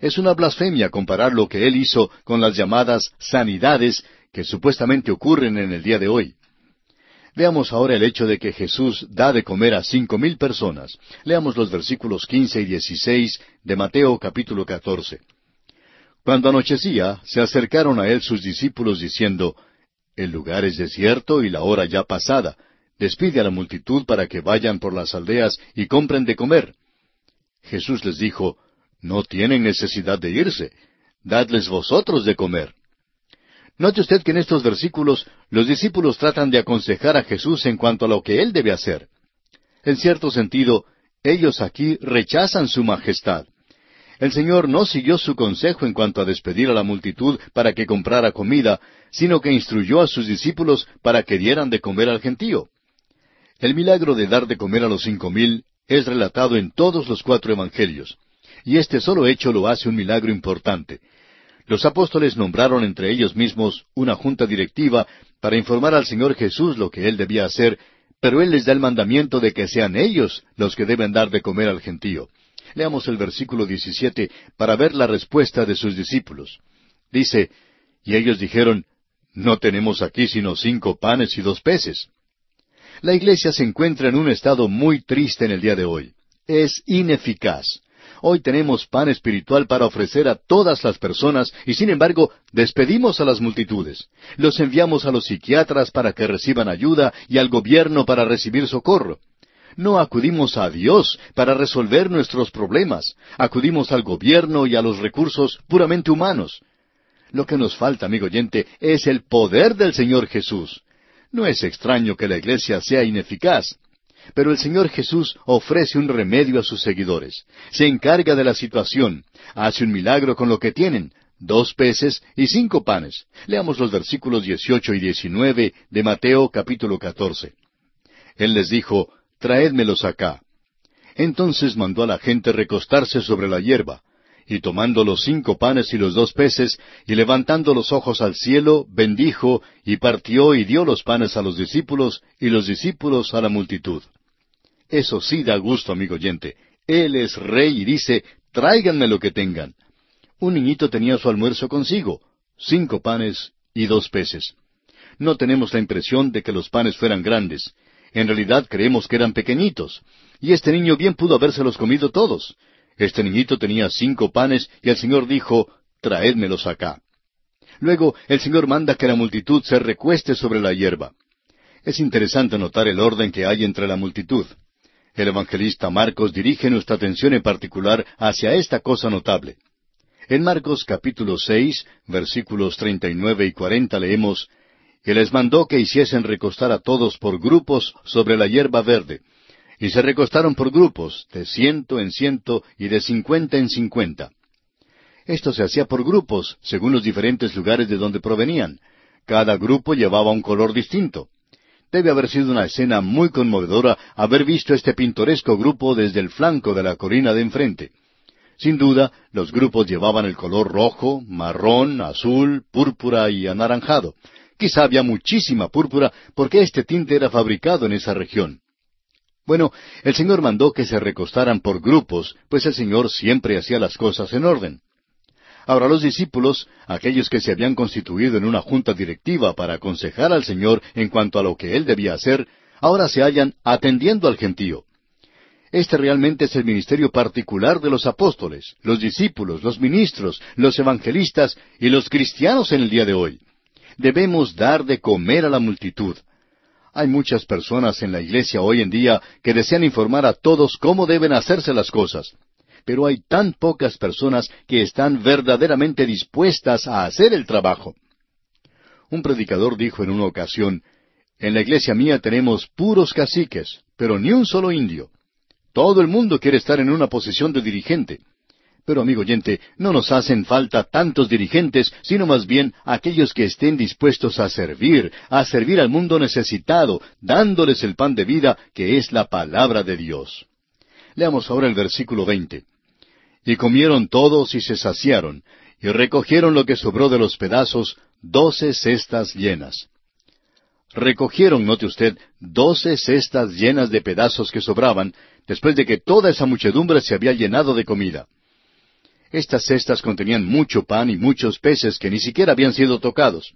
Es una blasfemia comparar lo que Él hizo con las llamadas sanidades que supuestamente ocurren en el día de hoy. Veamos ahora el hecho de que Jesús da de comer a cinco mil personas. Leamos los versículos quince y dieciséis de Mateo capítulo catorce. Cuando anochecía, se acercaron a él sus discípulos diciendo, El lugar es desierto y la hora ya pasada. Despide a la multitud para que vayan por las aldeas y compren de comer. Jesús les dijo, No tienen necesidad de irse, dadles vosotros de comer. Note usted que en estos versículos los discípulos tratan de aconsejar a Jesús en cuanto a lo que él debe hacer. En cierto sentido, ellos aquí rechazan su majestad. El Señor no siguió su consejo en cuanto a despedir a la multitud para que comprara comida, sino que instruyó a sus discípulos para que dieran de comer al gentío. El milagro de dar de comer a los cinco mil es relatado en todos los cuatro evangelios, y este solo hecho lo hace un milagro importante. Los apóstoles nombraron entre ellos mismos una junta directiva para informar al Señor Jesús lo que él debía hacer, pero él les da el mandamiento de que sean ellos los que deben dar de comer al gentío. Leamos el versículo 17 para ver la respuesta de sus discípulos. Dice, y ellos dijeron, no tenemos aquí sino cinco panes y dos peces. La iglesia se encuentra en un estado muy triste en el día de hoy. Es ineficaz. Hoy tenemos pan espiritual para ofrecer a todas las personas y sin embargo despedimos a las multitudes. Los enviamos a los psiquiatras para que reciban ayuda y al gobierno para recibir socorro. No acudimos a Dios para resolver nuestros problemas, acudimos al gobierno y a los recursos puramente humanos. Lo que nos falta, amigo oyente, es el poder del Señor Jesús. No es extraño que la iglesia sea ineficaz, pero el Señor Jesús ofrece un remedio a sus seguidores. Se encarga de la situación, hace un milagro con lo que tienen, dos peces y cinco panes. Leamos los versículos dieciocho y diecinueve de Mateo capítulo catorce. Él les dijo, traédmelos acá. Entonces mandó a la gente recostarse sobre la hierba, y tomando los cinco panes y los dos peces, y levantando los ojos al cielo, bendijo, y partió y dio los panes a los discípulos, y los discípulos a la multitud. Eso sí da gusto, amigo oyente. Él es rey y dice, tráiganme lo que tengan. Un niñito tenía su almuerzo consigo, cinco panes y dos peces. No tenemos la impresión de que los panes fueran grandes, en realidad creemos que eran pequeñitos. Y este niño bien pudo habérselos comido todos. Este niñito tenía cinco panes y el Señor dijo, traédmelos acá. Luego el Señor manda que la multitud se recueste sobre la hierba. Es interesante notar el orden que hay entre la multitud. El evangelista Marcos dirige nuestra atención en particular hacia esta cosa notable. En Marcos capítulo seis, versículos treinta y nueve y cuarenta leemos y les mandó que hiciesen recostar a todos por grupos sobre la hierba verde. Y se recostaron por grupos, de ciento en ciento y de cincuenta en cincuenta. Esto se hacía por grupos, según los diferentes lugares de donde provenían. Cada grupo llevaba un color distinto. Debe haber sido una escena muy conmovedora haber visto este pintoresco grupo desde el flanco de la colina de enfrente. Sin duda, los grupos llevaban el color rojo, marrón, azul, púrpura y anaranjado, Quizá había muchísima púrpura porque este tinte era fabricado en esa región. Bueno, el Señor mandó que se recostaran por grupos, pues el Señor siempre hacía las cosas en orden. Ahora los discípulos, aquellos que se habían constituido en una junta directiva para aconsejar al Señor en cuanto a lo que Él debía hacer, ahora se hallan atendiendo al gentío. Este realmente es el ministerio particular de los apóstoles, los discípulos, los ministros, los evangelistas y los cristianos en el día de hoy debemos dar de comer a la multitud. Hay muchas personas en la iglesia hoy en día que desean informar a todos cómo deben hacerse las cosas, pero hay tan pocas personas que están verdaderamente dispuestas a hacer el trabajo. Un predicador dijo en una ocasión, En la iglesia mía tenemos puros caciques, pero ni un solo indio. Todo el mundo quiere estar en una posición de dirigente. Pero, amigo oyente, no nos hacen falta tantos dirigentes, sino más bien aquellos que estén dispuestos a servir, a servir al mundo necesitado, dándoles el pan de vida, que es la palabra de Dios. Leamos ahora el versículo veinte. Y comieron todos y se saciaron, y recogieron lo que sobró de los pedazos, doce cestas llenas. Recogieron, note usted, doce cestas llenas de pedazos que sobraban, después de que toda esa muchedumbre se había llenado de comida. Estas cestas contenían mucho pan y muchos peces que ni siquiera habían sido tocados.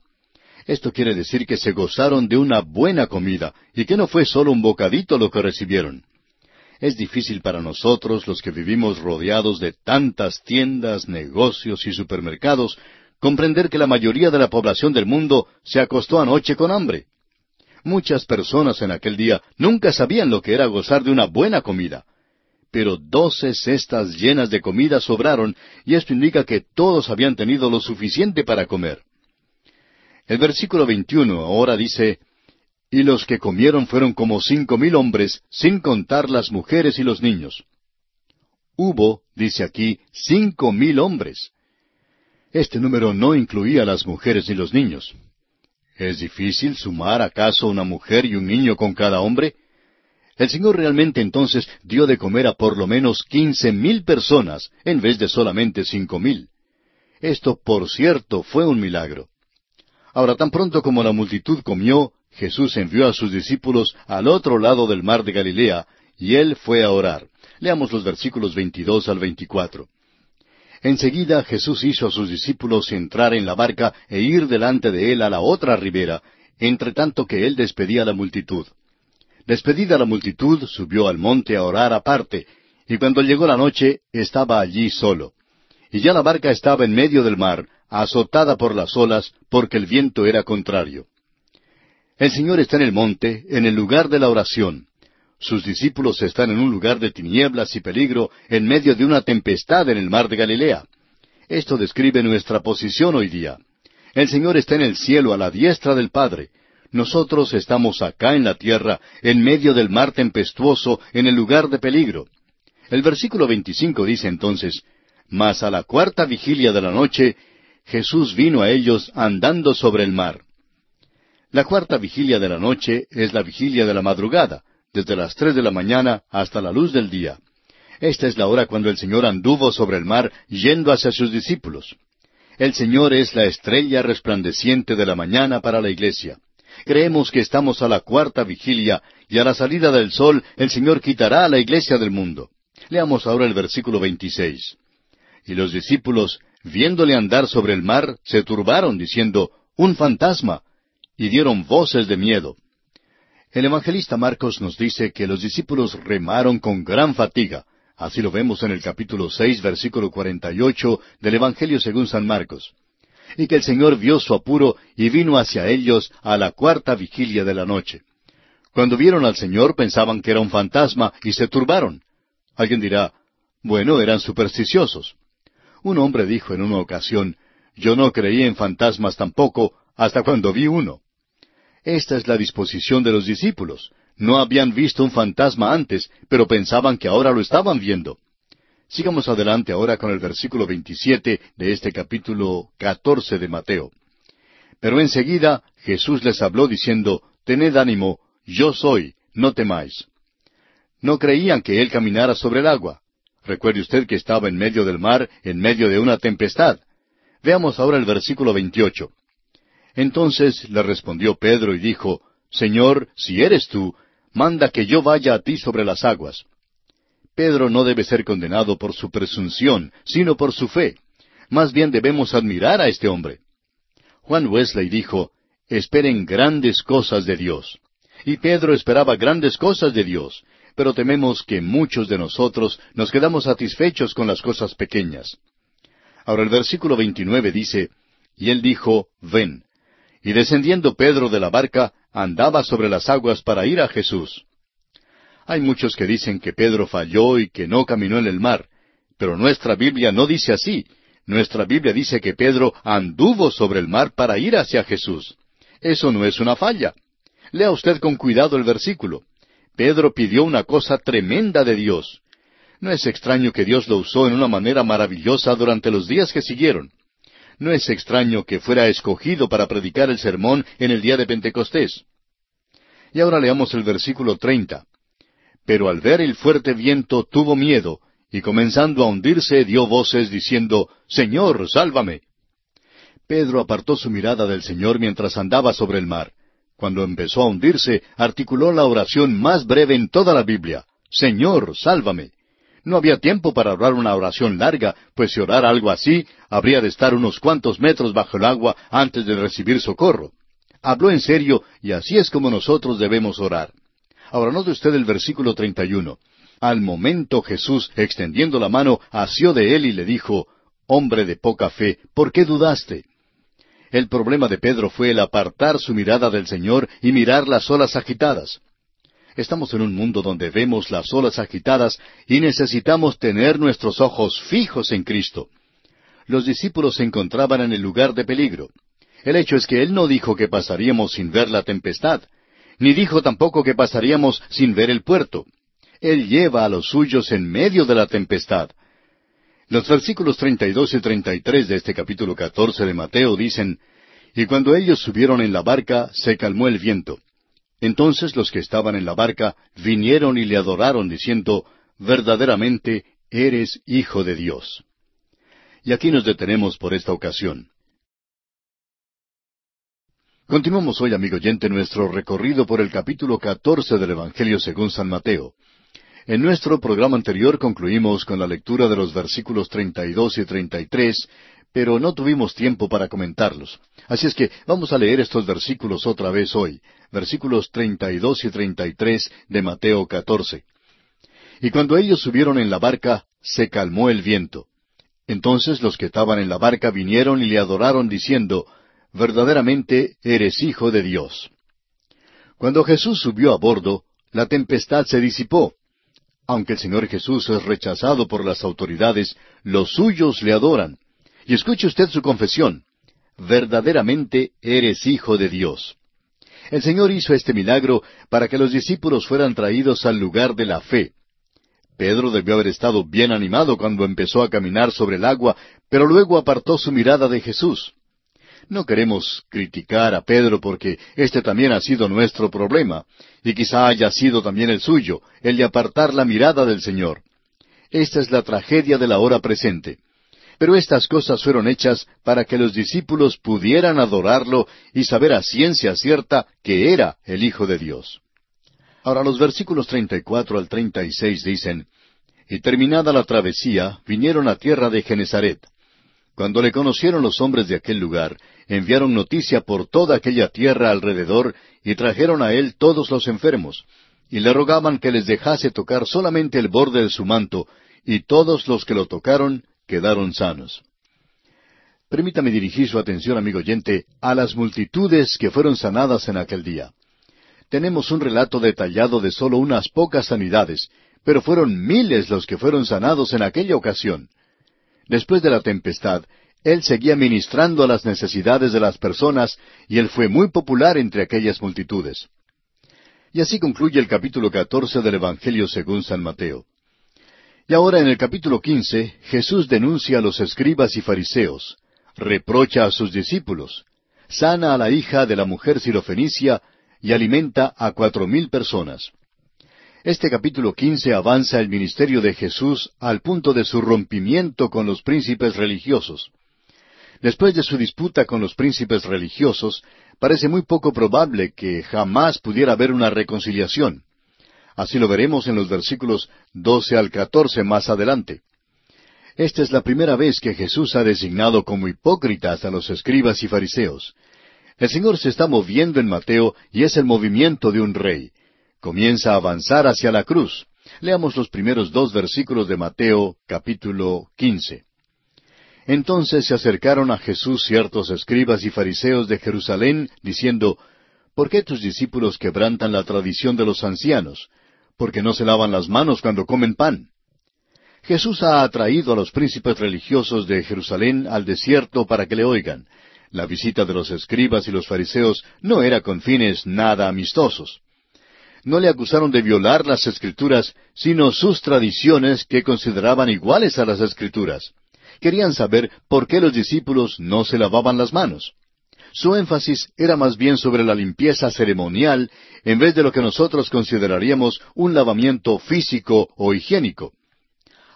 Esto quiere decir que se gozaron de una buena comida y que no fue solo un bocadito lo que recibieron. Es difícil para nosotros, los que vivimos rodeados de tantas tiendas, negocios y supermercados, comprender que la mayoría de la población del mundo se acostó anoche con hambre. Muchas personas en aquel día nunca sabían lo que era gozar de una buena comida pero doce cestas llenas de comida sobraron, y esto indica que todos habían tenido lo suficiente para comer. El versículo 21 ahora dice, Y los que comieron fueron como cinco mil hombres, sin contar las mujeres y los niños. Hubo, dice aquí, cinco mil hombres. Este número no incluía las mujeres y los niños. ¿Es difícil sumar acaso una mujer y un niño con cada hombre? El Señor realmente entonces dio de comer a por lo menos quince mil personas en vez de solamente cinco mil. Esto, por cierto, fue un milagro. Ahora, tan pronto como la multitud comió, Jesús envió a sus discípulos al otro lado del mar de Galilea, y él fue a orar. Leamos los versículos 22 al 24. Enseguida Jesús hizo a sus discípulos entrar en la barca e ir delante de él a la otra ribera, entre tanto que él despedía a la multitud. Despedida la multitud, subió al monte a orar aparte, y cuando llegó la noche, estaba allí solo. Y ya la barca estaba en medio del mar, azotada por las olas, porque el viento era contrario. El Señor está en el monte, en el lugar de la oración. Sus discípulos están en un lugar de tinieblas y peligro, en medio de una tempestad en el mar de Galilea. Esto describe nuestra posición hoy día. El Señor está en el cielo a la diestra del Padre, nosotros estamos acá en la tierra, en medio del mar tempestuoso, en el lugar de peligro. El versículo 25 dice entonces, Mas a la cuarta vigilia de la noche, Jesús vino a ellos andando sobre el mar. La cuarta vigilia de la noche es la vigilia de la madrugada, desde las tres de la mañana hasta la luz del día. Esta es la hora cuando el Señor anduvo sobre el mar yendo hacia sus discípulos. El Señor es la estrella resplandeciente de la mañana para la iglesia. Creemos que estamos a la cuarta vigilia y a la salida del sol el Señor quitará a la iglesia del mundo. Leamos ahora el versículo 26. Y los discípulos, viéndole andar sobre el mar, se turbaron, diciendo, Un fantasma, y dieron voces de miedo. El evangelista Marcos nos dice que los discípulos remaron con gran fatiga. Así lo vemos en el capítulo seis, versículo cuarenta y ocho del Evangelio según San Marcos y que el Señor vio su apuro y vino hacia ellos a la cuarta vigilia de la noche. Cuando vieron al Señor pensaban que era un fantasma y se turbaron. Alguien dirá, bueno, eran supersticiosos. Un hombre dijo en una ocasión, yo no creí en fantasmas tampoco hasta cuando vi uno. Esta es la disposición de los discípulos. No habían visto un fantasma antes, pero pensaban que ahora lo estaban viendo. Sigamos adelante ahora con el versículo 27 de este capítulo 14 de Mateo. Pero enseguida Jesús les habló diciendo, Tened ánimo, yo soy, no temáis. No creían que él caminara sobre el agua. Recuerde usted que estaba en medio del mar, en medio de una tempestad. Veamos ahora el versículo 28. Entonces le respondió Pedro y dijo, Señor, si eres tú, manda que yo vaya a ti sobre las aguas. Pedro no debe ser condenado por su presunción, sino por su fe. Más bien debemos admirar a este hombre. Juan Wesley dijo, esperen grandes cosas de Dios. Y Pedro esperaba grandes cosas de Dios, pero tememos que muchos de nosotros nos quedamos satisfechos con las cosas pequeñas. Ahora el versículo 29 dice, Y él dijo, Ven. Y descendiendo Pedro de la barca, andaba sobre las aguas para ir a Jesús. Hay muchos que dicen que Pedro falló y que no caminó en el mar, pero nuestra Biblia no dice así. Nuestra Biblia dice que Pedro anduvo sobre el mar para ir hacia Jesús. Eso no es una falla. Lea usted con cuidado el versículo. Pedro pidió una cosa tremenda de Dios. No es extraño que Dios lo usó en una manera maravillosa durante los días que siguieron. No es extraño que fuera escogido para predicar el sermón en el día de Pentecostés. Y ahora leamos el versículo treinta. Pero al ver el fuerte viento tuvo miedo, y comenzando a hundirse dio voces diciendo, Señor, sálvame. Pedro apartó su mirada del Señor mientras andaba sobre el mar. Cuando empezó a hundirse, articuló la oración más breve en toda la Biblia. Señor, sálvame. No había tiempo para orar una oración larga, pues si orar algo así, habría de estar unos cuantos metros bajo el agua antes de recibir socorro. Habló en serio, y así es como nosotros debemos orar. Ahora note usted el versículo 31. Al momento Jesús, extendiendo la mano, asió de él y le dijo, Hombre de poca fe, ¿por qué dudaste? El problema de Pedro fue el apartar su mirada del Señor y mirar las olas agitadas. Estamos en un mundo donde vemos las olas agitadas y necesitamos tener nuestros ojos fijos en Cristo. Los discípulos se encontraban en el lugar de peligro. El hecho es que Él no dijo que pasaríamos sin ver la tempestad, ni dijo tampoco que pasaríamos sin ver el puerto. Él lleva a los suyos en medio de la tempestad. Los versículos 32 y 33 de este capítulo 14 de Mateo dicen, Y cuando ellos subieron en la barca, se calmó el viento. Entonces los que estaban en la barca vinieron y le adoraron, diciendo, Verdaderamente eres Hijo de Dios. Y aquí nos detenemos por esta ocasión. Continuamos hoy, amigo oyente, nuestro recorrido por el capítulo 14 del Evangelio según San Mateo. En nuestro programa anterior concluimos con la lectura de los versículos 32 y 33, pero no tuvimos tiempo para comentarlos. Así es que vamos a leer estos versículos otra vez hoy, versículos 32 y 33 de Mateo 14. Y cuando ellos subieron en la barca, se calmó el viento. Entonces los que estaban en la barca vinieron y le adoraron diciendo, Verdaderamente eres hijo de Dios. Cuando Jesús subió a bordo, la tempestad se disipó, aunque el Señor Jesús es rechazado por las autoridades, los suyos le adoran. Y escuche usted su confesión. Verdaderamente eres hijo de Dios. El Señor hizo este milagro para que los discípulos fueran traídos al lugar de la fe. Pedro debió haber estado bien animado cuando empezó a caminar sobre el agua, pero luego apartó su mirada de Jesús. No queremos criticar a Pedro porque este también ha sido nuestro problema, y quizá haya sido también el suyo, el de apartar la mirada del Señor. Esta es la tragedia de la hora presente. Pero estas cosas fueron hechas para que los discípulos pudieran adorarlo y saber a ciencia cierta que era el Hijo de Dios. Ahora los versículos 34 al 36 dicen, Y terminada la travesía, vinieron a tierra de Genezaret. Cuando le conocieron los hombres de aquel lugar, enviaron noticia por toda aquella tierra alrededor y trajeron a él todos los enfermos, y le rogaban que les dejase tocar solamente el borde de su manto, y todos los que lo tocaron quedaron sanos. Permítame dirigir su atención, amigo oyente, a las multitudes que fueron sanadas en aquel día. Tenemos un relato detallado de solo unas pocas sanidades, pero fueron miles los que fueron sanados en aquella ocasión. Después de la tempestad, él seguía ministrando a las necesidades de las personas y él fue muy popular entre aquellas multitudes. Y así concluye el capítulo catorce del Evangelio según San Mateo. Y ahora en el capítulo quince Jesús denuncia a los escribas y fariseos, reprocha a sus discípulos, sana a la hija de la mujer sirofenicia y alimenta a cuatro mil personas. Este capítulo quince avanza el ministerio de Jesús al punto de su rompimiento con los príncipes religiosos. Después de su disputa con los príncipes religiosos, parece muy poco probable que jamás pudiera haber una reconciliación. Así lo veremos en los versículos doce al catorce más adelante. Esta es la primera vez que Jesús ha designado como hipócritas a los escribas y fariseos. El Señor se está moviendo en Mateo y es el movimiento de un rey comienza a avanzar hacia la cruz. Leamos los primeros dos versículos de Mateo capítulo quince. Entonces se acercaron a Jesús ciertos escribas y fariseos de Jerusalén, diciendo, ¿Por qué tus discípulos quebrantan la tradición de los ancianos? Porque no se lavan las manos cuando comen pan. Jesús ha atraído a los príncipes religiosos de Jerusalén al desierto para que le oigan. La visita de los escribas y los fariseos no era con fines nada amistosos. no le acusaron de violar las escrituras, sino sus tradiciones que consideraban iguales a las escrituras. Querían saber por qué los discípulos no se lavaban las manos. Su énfasis era más bien sobre la limpieza ceremonial en vez de lo que nosotros consideraríamos un lavamiento físico o higiénico.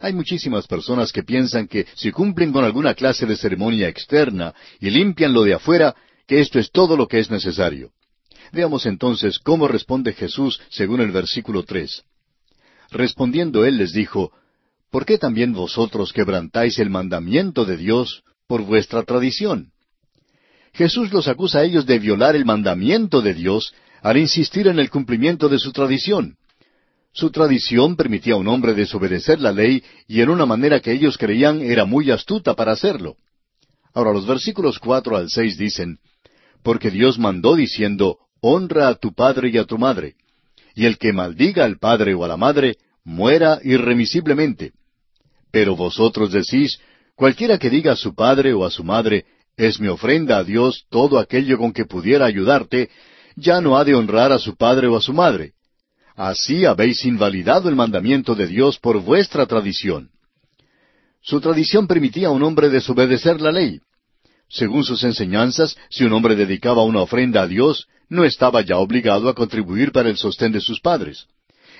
Hay muchísimas personas que piensan que si cumplen con alguna clase de ceremonia externa y limpian lo de afuera, que esto es todo lo que es necesario. Veamos entonces cómo responde Jesús según el versículo tres. Respondiendo él les dijo, ¿Por qué también vosotros quebrantáis el mandamiento de Dios por vuestra tradición? Jesús los acusa a ellos de violar el mandamiento de Dios al insistir en el cumplimiento de su tradición. Su tradición permitía a un hombre desobedecer la ley y en una manera que ellos creían era muy astuta para hacerlo. Ahora los versículos cuatro al seis dicen, Porque Dios mandó diciendo, Honra a tu padre y a tu madre, y el que maldiga al padre o a la madre, muera irremisiblemente. Pero vosotros decís, cualquiera que diga a su padre o a su madre, es mi ofrenda a Dios todo aquello con que pudiera ayudarte, ya no ha de honrar a su padre o a su madre. Así habéis invalidado el mandamiento de Dios por vuestra tradición. Su tradición permitía a un hombre desobedecer la ley. Según sus enseñanzas, si un hombre dedicaba una ofrenda a Dios, no estaba ya obligado a contribuir para el sostén de sus padres.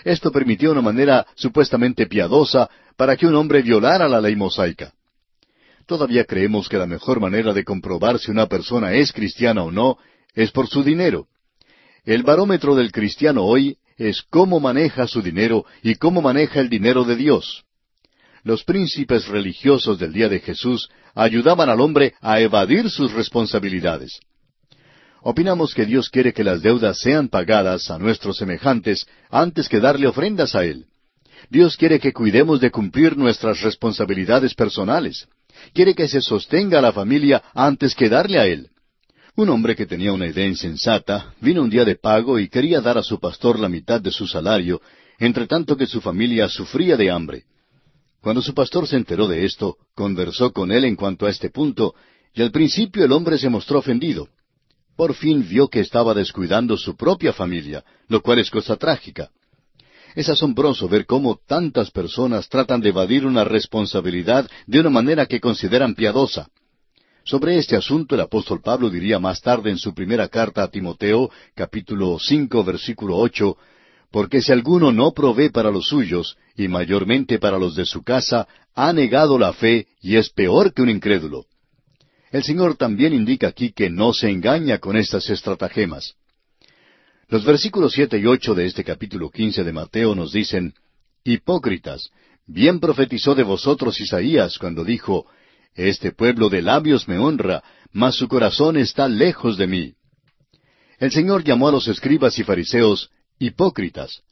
Esto permitía una manera supuestamente piadosa para que un hombre violara la ley mosaica. Todavía creemos que la mejor manera de comprobar si una persona es cristiana o no es por su dinero. El barómetro del cristiano hoy es cómo maneja su dinero y cómo maneja el dinero de Dios. Los príncipes religiosos del día de Jesús ayudaban al hombre a evadir sus responsabilidades. Opinamos que Dios quiere que las deudas sean pagadas a nuestros semejantes antes que darle ofrendas a Él. Dios quiere que cuidemos de cumplir nuestras responsabilidades personales. Quiere que se sostenga a la familia antes que darle a Él. Un hombre que tenía una idea insensata vino un día de pago y quería dar a su pastor la mitad de su salario, entre tanto que su familia sufría de hambre. Cuando su pastor se enteró de esto, conversó con él en cuanto a este punto, y al principio el hombre se mostró ofendido. Por fin vio que estaba descuidando su propia familia, lo cual es cosa trágica. Es asombroso ver cómo tantas personas tratan de evadir una responsabilidad de una manera que consideran piadosa. Sobre este asunto el apóstol Pablo diría más tarde en su primera carta a Timoteo, capítulo cinco, versículo ocho, porque si alguno no provee para los suyos, y mayormente para los de su casa, ha negado la fe y es peor que un incrédulo. El Señor también indica aquí que no se engaña con estas estratagemas. Los versículos siete y ocho de este capítulo quince de Mateo nos dicen, Hipócritas, bien profetizó de vosotros Isaías cuando dijo, este pueblo de labios me honra, mas su corazón está lejos de mí. El Señor llamó a los escribas y fariseos hipócritas.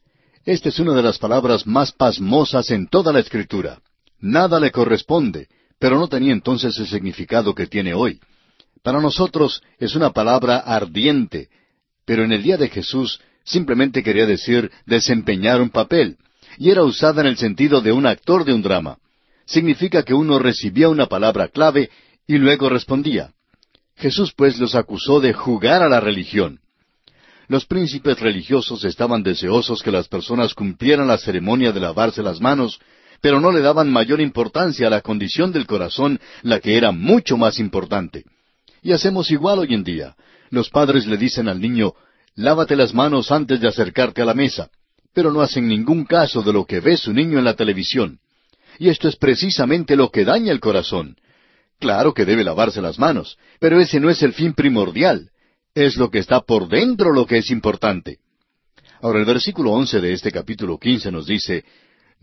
Esta es una de las palabras más pasmosas en toda la Escritura. Nada le corresponde, pero no tenía entonces el significado que tiene hoy. Para nosotros es una palabra ardiente, pero en el día de Jesús simplemente quería decir desempeñar un papel, y era usada en el sentido de un actor de un drama significa que uno recibía una palabra clave y luego respondía. Jesús pues los acusó de jugar a la religión. Los príncipes religiosos estaban deseosos que las personas cumplieran la ceremonia de lavarse las manos, pero no le daban mayor importancia a la condición del corazón, la que era mucho más importante. Y hacemos igual hoy en día. Los padres le dicen al niño, lávate las manos antes de acercarte a la mesa, pero no hacen ningún caso de lo que ve su niño en la televisión. Y esto es precisamente lo que daña el corazón. Claro que debe lavarse las manos, pero ese no es el fin primordial. Es lo que está por dentro lo que es importante. Ahora el versículo once de este capítulo quince nos dice,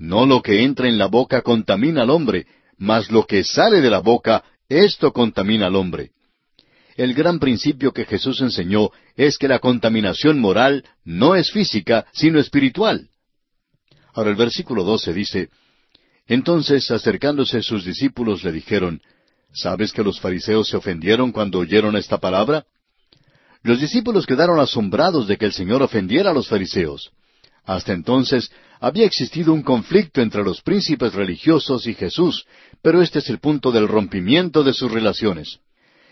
No lo que entra en la boca contamina al hombre, mas lo que sale de la boca, esto contamina al hombre. El gran principio que Jesús enseñó es que la contaminación moral no es física, sino espiritual. Ahora el versículo doce dice, entonces, acercándose sus discípulos, le dijeron, ¿Sabes que los fariseos se ofendieron cuando oyeron esta palabra? Los discípulos quedaron asombrados de que el Señor ofendiera a los fariseos. Hasta entonces había existido un conflicto entre los príncipes religiosos y Jesús, pero este es el punto del rompimiento de sus relaciones.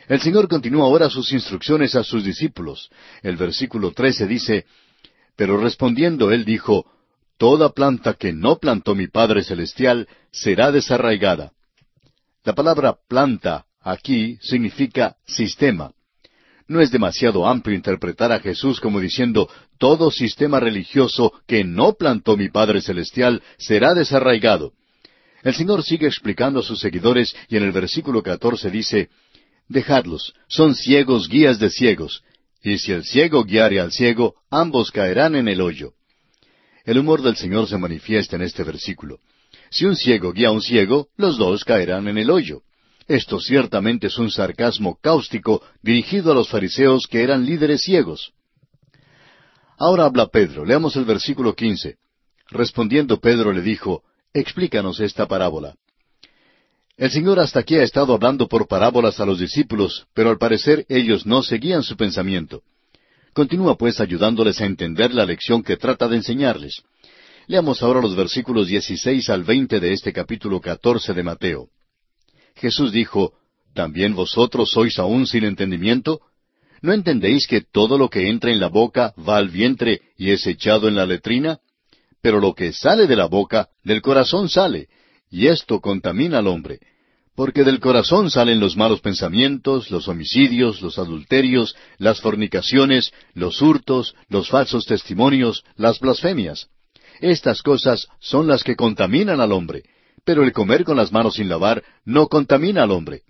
El Señor continúa ahora sus instrucciones a sus discípulos. El versículo trece dice, Pero respondiendo él dijo, Toda planta que no plantó mi Padre Celestial será desarraigada. La palabra planta aquí significa sistema. No es demasiado amplio interpretar a Jesús como diciendo, todo sistema religioso que no plantó mi Padre Celestial será desarraigado. El Señor sigue explicando a sus seguidores y en el versículo catorce dice, Dejadlos, son ciegos guías de ciegos, y si el ciego guiare al ciego, ambos caerán en el hoyo. El humor del Señor se manifiesta en este versículo. Si un ciego guía a un ciego, los dos caerán en el hoyo. Esto ciertamente es un sarcasmo cáustico dirigido a los fariseos que eran líderes ciegos. Ahora habla Pedro. Leamos el versículo quince. Respondiendo Pedro le dijo, Explícanos esta parábola. El Señor hasta aquí ha estado hablando por parábolas a los discípulos, pero al parecer ellos no seguían su pensamiento. Continúa pues ayudándoles a entender la lección que trata de enseñarles. Leamos ahora los versículos 16 al 20 de este capítulo 14 de Mateo. Jesús dijo, ¿También vosotros sois aún sin entendimiento? ¿No entendéis que todo lo que entra en la boca va al vientre y es echado en la letrina? Pero lo que sale de la boca, del corazón sale, y esto contamina al hombre. Porque del corazón salen los malos pensamientos, los homicidios, los adulterios, las fornicaciones, los hurtos, los falsos testimonios, las blasfemias. Estas cosas son las que contaminan al hombre, pero el comer con las manos sin lavar no contamina al hombre.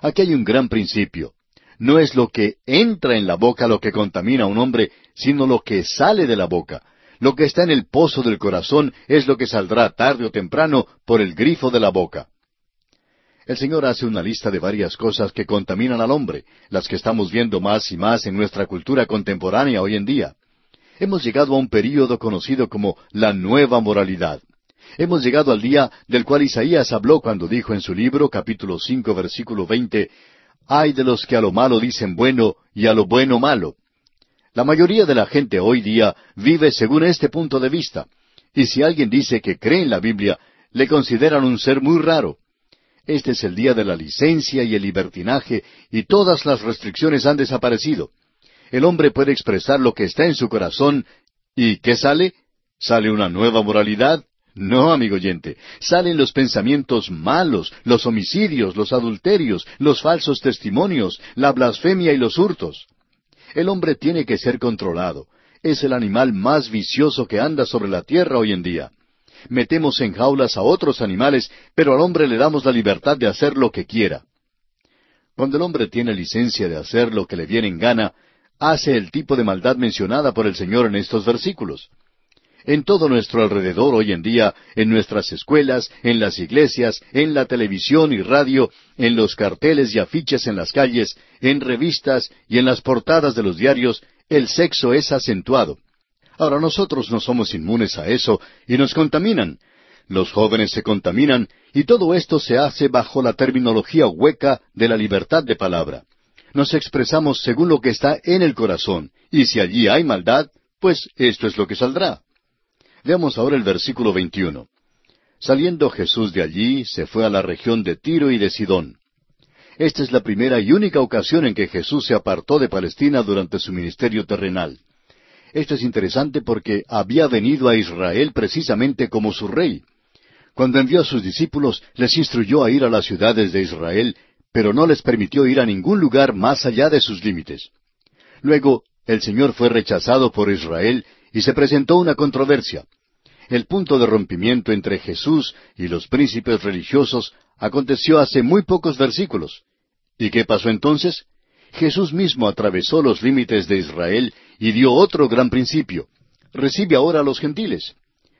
Aquí hay un gran principio. No es lo que entra en la boca lo que contamina a un hombre, sino lo que sale de la boca, lo que está en el pozo del corazón es lo que saldrá tarde o temprano por el grifo de la boca. El Señor hace una lista de varias cosas que contaminan al hombre, las que estamos viendo más y más en nuestra cultura contemporánea hoy en día. Hemos llegado a un período conocido como la nueva moralidad. Hemos llegado al día del cual Isaías habló cuando dijo en su libro, capítulo cinco, versículo veinte, Ay de los que a lo malo dicen bueno y a lo bueno malo. La mayoría de la gente hoy día vive según este punto de vista, y si alguien dice que cree en la Biblia, le consideran un ser muy raro. Este es el día de la licencia y el libertinaje, y todas las restricciones han desaparecido. El hombre puede expresar lo que está en su corazón, ¿y qué sale? ¿Sale una nueva moralidad? No, amigo oyente, salen los pensamientos malos, los homicidios, los adulterios, los falsos testimonios, la blasfemia y los hurtos. El hombre tiene que ser controlado. Es el animal más vicioso que anda sobre la tierra hoy en día. Metemos en jaulas a otros animales, pero al hombre le damos la libertad de hacer lo que quiera. Cuando el hombre tiene licencia de hacer lo que le viene en gana, hace el tipo de maldad mencionada por el Señor en estos versículos. En todo nuestro alrededor hoy en día, en nuestras escuelas, en las iglesias, en la televisión y radio, en los carteles y afiches en las calles, en revistas y en las portadas de los diarios, el sexo es acentuado. Ahora nosotros no somos inmunes a eso y nos contaminan. Los jóvenes se contaminan y todo esto se hace bajo la terminología hueca de la libertad de palabra. Nos expresamos según lo que está en el corazón y si allí hay maldad, pues esto es lo que saldrá. Veamos ahora el versículo 21. Saliendo Jesús de allí, se fue a la región de Tiro y de Sidón. Esta es la primera y única ocasión en que Jesús se apartó de Palestina durante su ministerio terrenal. Esto es interesante porque había venido a Israel precisamente como su rey. Cuando envió a sus discípulos, les instruyó a ir a las ciudades de Israel, pero no les permitió ir a ningún lugar más allá de sus límites. Luego, el Señor fue rechazado por Israel y se presentó una controversia. El punto de rompimiento entre Jesús y los príncipes religiosos aconteció hace muy pocos versículos. ¿Y qué pasó entonces? Jesús mismo atravesó los límites de Israel y dio otro gran principio. Recibe ahora a los gentiles.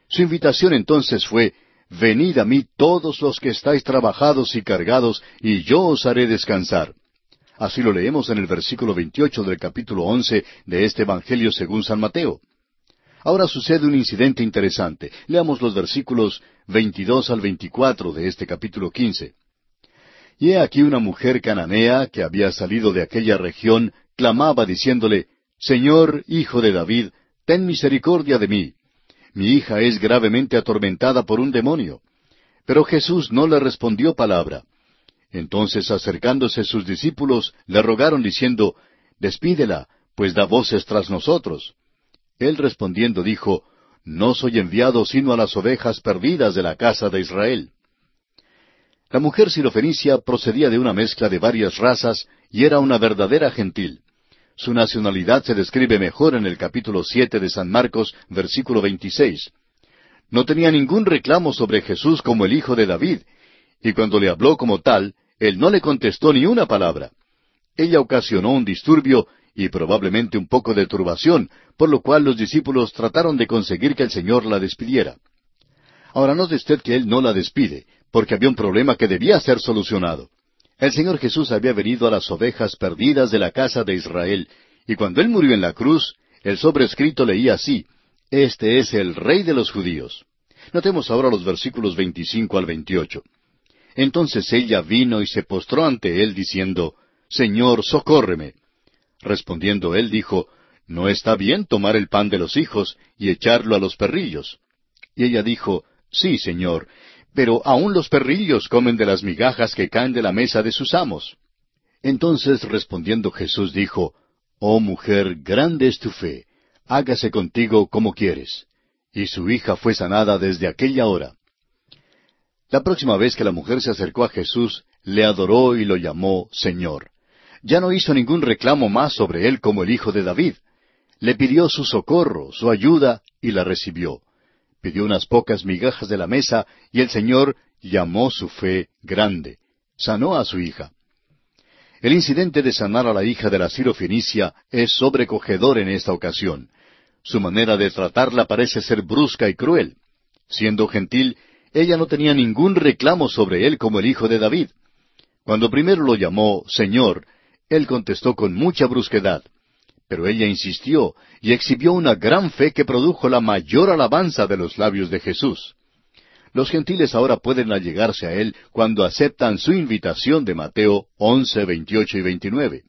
Su invitación entonces fue, Venid a mí todos los que estáis trabajados y cargados, y yo os haré descansar. Así lo leemos en el versículo 28 del capítulo 11 de este Evangelio según San Mateo. Ahora sucede un incidente interesante. Leamos los versículos 22 al 24 de este capítulo 15. Y he aquí una mujer cananea que había salido de aquella región, clamaba diciéndole, Señor, hijo de David, ten misericordia de mí. Mi hija es gravemente atormentada por un demonio. Pero Jesús no le respondió palabra. Entonces acercándose sus discípulos, le rogaron diciendo, Despídela, pues da voces tras nosotros. Él respondiendo dijo, No soy enviado sino a las ovejas perdidas de la casa de Israel. La mujer sirofenicia procedía de una mezcla de varias razas y era una verdadera gentil. Su nacionalidad se describe mejor en el capítulo siete de San Marcos, versículo 26. No tenía ningún reclamo sobre Jesús como el hijo de David, y cuando le habló como tal, él no le contestó ni una palabra. Ella ocasionó un disturbio y probablemente un poco de turbación, por lo cual los discípulos trataron de conseguir que el Señor la despidiera. Ahora note usted que Él no la despide, porque había un problema que debía ser solucionado. El Señor Jesús había venido a las ovejas perdidas de la casa de Israel, y cuando Él murió en la cruz, el sobrescrito leía así, Este es el Rey de los judíos. Notemos ahora los versículos 25 al 28. Entonces ella vino y se postró ante Él diciendo, Señor, socórreme. Respondiendo Él dijo, No está bien tomar el pan de los hijos y echarlo a los perrillos. Y ella dijo, Sí, Señor, pero aun los perrillos comen de las migajas que caen de la mesa de sus amos. Entonces respondiendo Jesús dijo, Oh mujer, grande es tu fe, hágase contigo como quieres. Y su hija fue sanada desde aquella hora. La próxima vez que la mujer se acercó a Jesús, le adoró y lo llamó Señor. Ya no hizo ningún reclamo más sobre él como el hijo de David. Le pidió su socorro, su ayuda, y la recibió pidió unas pocas migajas de la mesa y el Señor llamó su fe grande. Sanó a su hija. El incidente de sanar a la hija de la Ciro Fenicia es sobrecogedor en esta ocasión. Su manera de tratarla parece ser brusca y cruel. Siendo gentil, ella no tenía ningún reclamo sobre él como el hijo de David. Cuando primero lo llamó Señor, él contestó con mucha brusquedad. Pero ella insistió y exhibió una gran fe que produjo la mayor alabanza de los labios de Jesús. Los gentiles ahora pueden allegarse a Él cuando aceptan su invitación de Mateo 11, 28 y 29.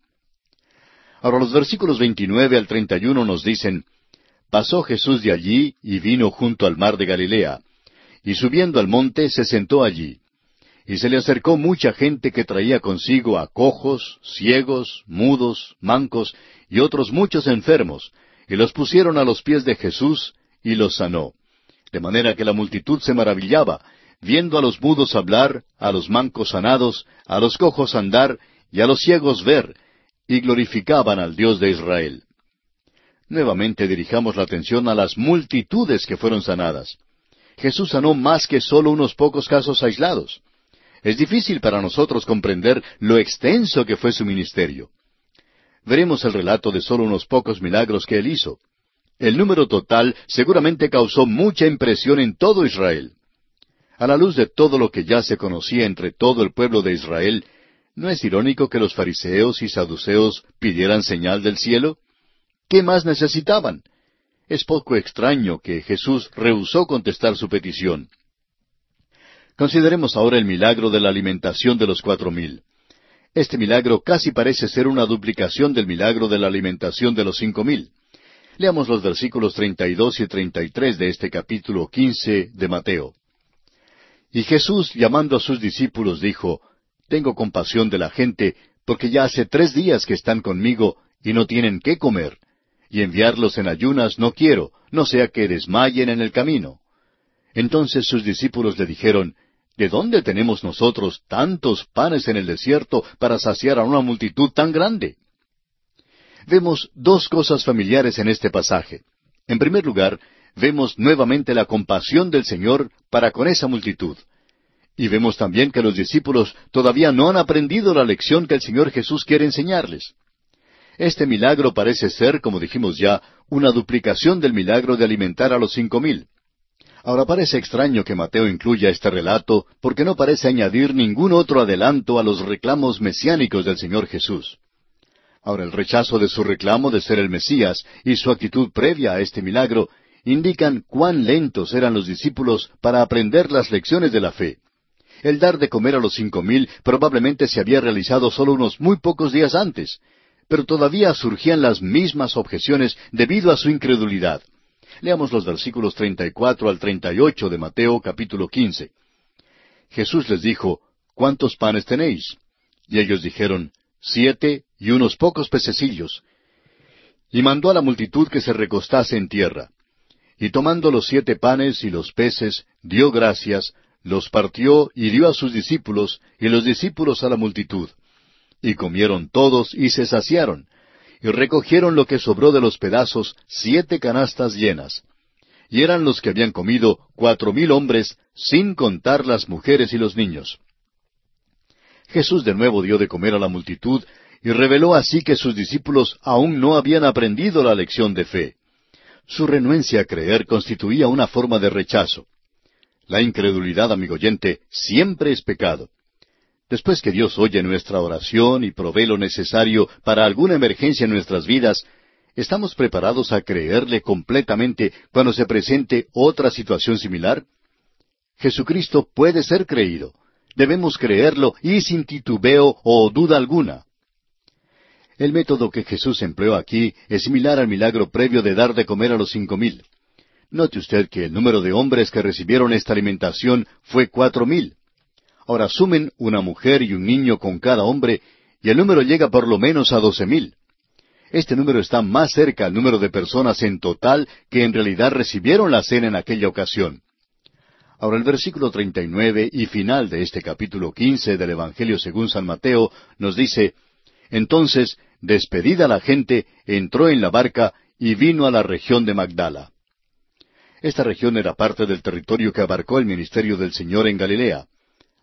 Ahora los versículos 29 al 31 nos dicen, Pasó Jesús de allí y vino junto al mar de Galilea, y subiendo al monte se sentó allí. Y se le acercó mucha gente que traía consigo a cojos, ciegos, mudos, mancos y otros muchos enfermos, y los pusieron a los pies de Jesús y los sanó. De manera que la multitud se maravillaba, viendo a los mudos hablar, a los mancos sanados, a los cojos andar y a los ciegos ver, y glorificaban al Dios de Israel. Nuevamente dirijamos la atención a las multitudes que fueron sanadas. Jesús sanó más que solo unos pocos casos aislados. Es difícil para nosotros comprender lo extenso que fue su ministerio veremos el relato de solo unos pocos milagros que él hizo. El número total seguramente causó mucha impresión en todo Israel. A la luz de todo lo que ya se conocía entre todo el pueblo de Israel, ¿no es irónico que los fariseos y saduceos pidieran señal del cielo? ¿Qué más necesitaban? Es poco extraño que Jesús rehusó contestar su petición. Consideremos ahora el milagro de la alimentación de los cuatro mil. Este milagro casi parece ser una duplicación del milagro de la alimentación de los cinco mil. Leamos los versículos treinta y dos y treinta y tres de este capítulo quince de Mateo. Y Jesús, llamando a sus discípulos, dijo, Tengo compasión de la gente, porque ya hace tres días que están conmigo y no tienen qué comer, y enviarlos en ayunas no quiero, no sea que desmayen en el camino. Entonces sus discípulos le dijeron, ¿De dónde tenemos nosotros tantos panes en el desierto para saciar a una multitud tan grande? Vemos dos cosas familiares en este pasaje. En primer lugar, vemos nuevamente la compasión del Señor para con esa multitud. Y vemos también que los discípulos todavía no han aprendido la lección que el Señor Jesús quiere enseñarles. Este milagro parece ser, como dijimos ya, una duplicación del milagro de alimentar a los cinco mil. Ahora parece extraño que Mateo incluya este relato porque no parece añadir ningún otro adelanto a los reclamos mesiánicos del Señor Jesús. Ahora el rechazo de su reclamo de ser el Mesías y su actitud previa a este milagro indican cuán lentos eran los discípulos para aprender las lecciones de la fe. El dar de comer a los cinco mil probablemente se había realizado solo unos muy pocos días antes, pero todavía surgían las mismas objeciones debido a su incredulidad. Leamos los versículos 34 al 38 de Mateo capítulo 15. Jesús les dijo, ¿Cuántos panes tenéis? Y ellos dijeron, Siete y unos pocos pececillos. Y mandó a la multitud que se recostase en tierra. Y tomando los siete panes y los peces, dio gracias, los partió y dio a sus discípulos, y los discípulos a la multitud. Y comieron todos y se saciaron, y recogieron lo que sobró de los pedazos, siete canastas llenas. Y eran los que habían comido cuatro mil hombres, sin contar las mujeres y los niños. Jesús de nuevo dio de comer a la multitud, y reveló así que sus discípulos aún no habían aprendido la lección de fe. Su renuencia a creer constituía una forma de rechazo. La incredulidad, amigo oyente, siempre es pecado. Después que Dios oye nuestra oración y provee lo necesario para alguna emergencia en nuestras vidas, ¿estamos preparados a creerle completamente cuando se presente otra situación similar? Jesucristo puede ser creído. Debemos creerlo y sin titubeo o duda alguna. El método que Jesús empleó aquí es similar al milagro previo de dar de comer a los cinco mil. Note usted que el número de hombres que recibieron esta alimentación fue cuatro mil. Ahora sumen una mujer y un niño con cada hombre y el número llega por lo menos a doce mil. Este número está más cerca al número de personas en total que en realidad recibieron la cena en aquella ocasión. Ahora el versículo 39 y final de este capítulo 15 del Evangelio según San Mateo nos dice, Entonces, despedida la gente, entró en la barca y vino a la región de Magdala. Esta región era parte del territorio que abarcó el ministerio del Señor en Galilea.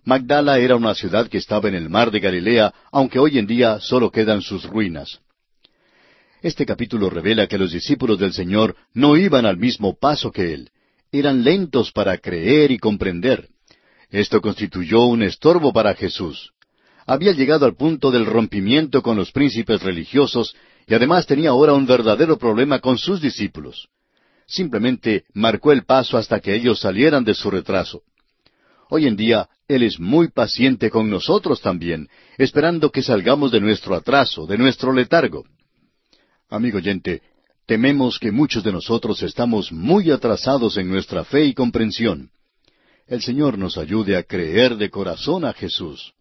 Magdala era una ciudad que estaba en el mar de Galilea, aunque hoy en día solo quedan sus ruinas. Este capítulo revela que los discípulos del Señor no iban al mismo paso que Él. Eran lentos para creer y comprender. Esto constituyó un estorbo para Jesús. Había llegado al punto del rompimiento con los príncipes religiosos y además tenía ahora un verdadero problema con sus discípulos simplemente marcó el paso hasta que ellos salieran de su retraso. Hoy en día, Él es muy paciente con nosotros también, esperando que salgamos de nuestro atraso, de nuestro letargo. Amigo oyente, tememos que muchos de nosotros estamos muy atrasados en nuestra fe y comprensión. El Señor nos ayude a creer de corazón a Jesús.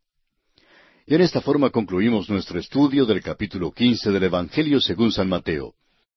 Y en esta forma concluimos nuestro estudio del capítulo quince del Evangelio según San Mateo.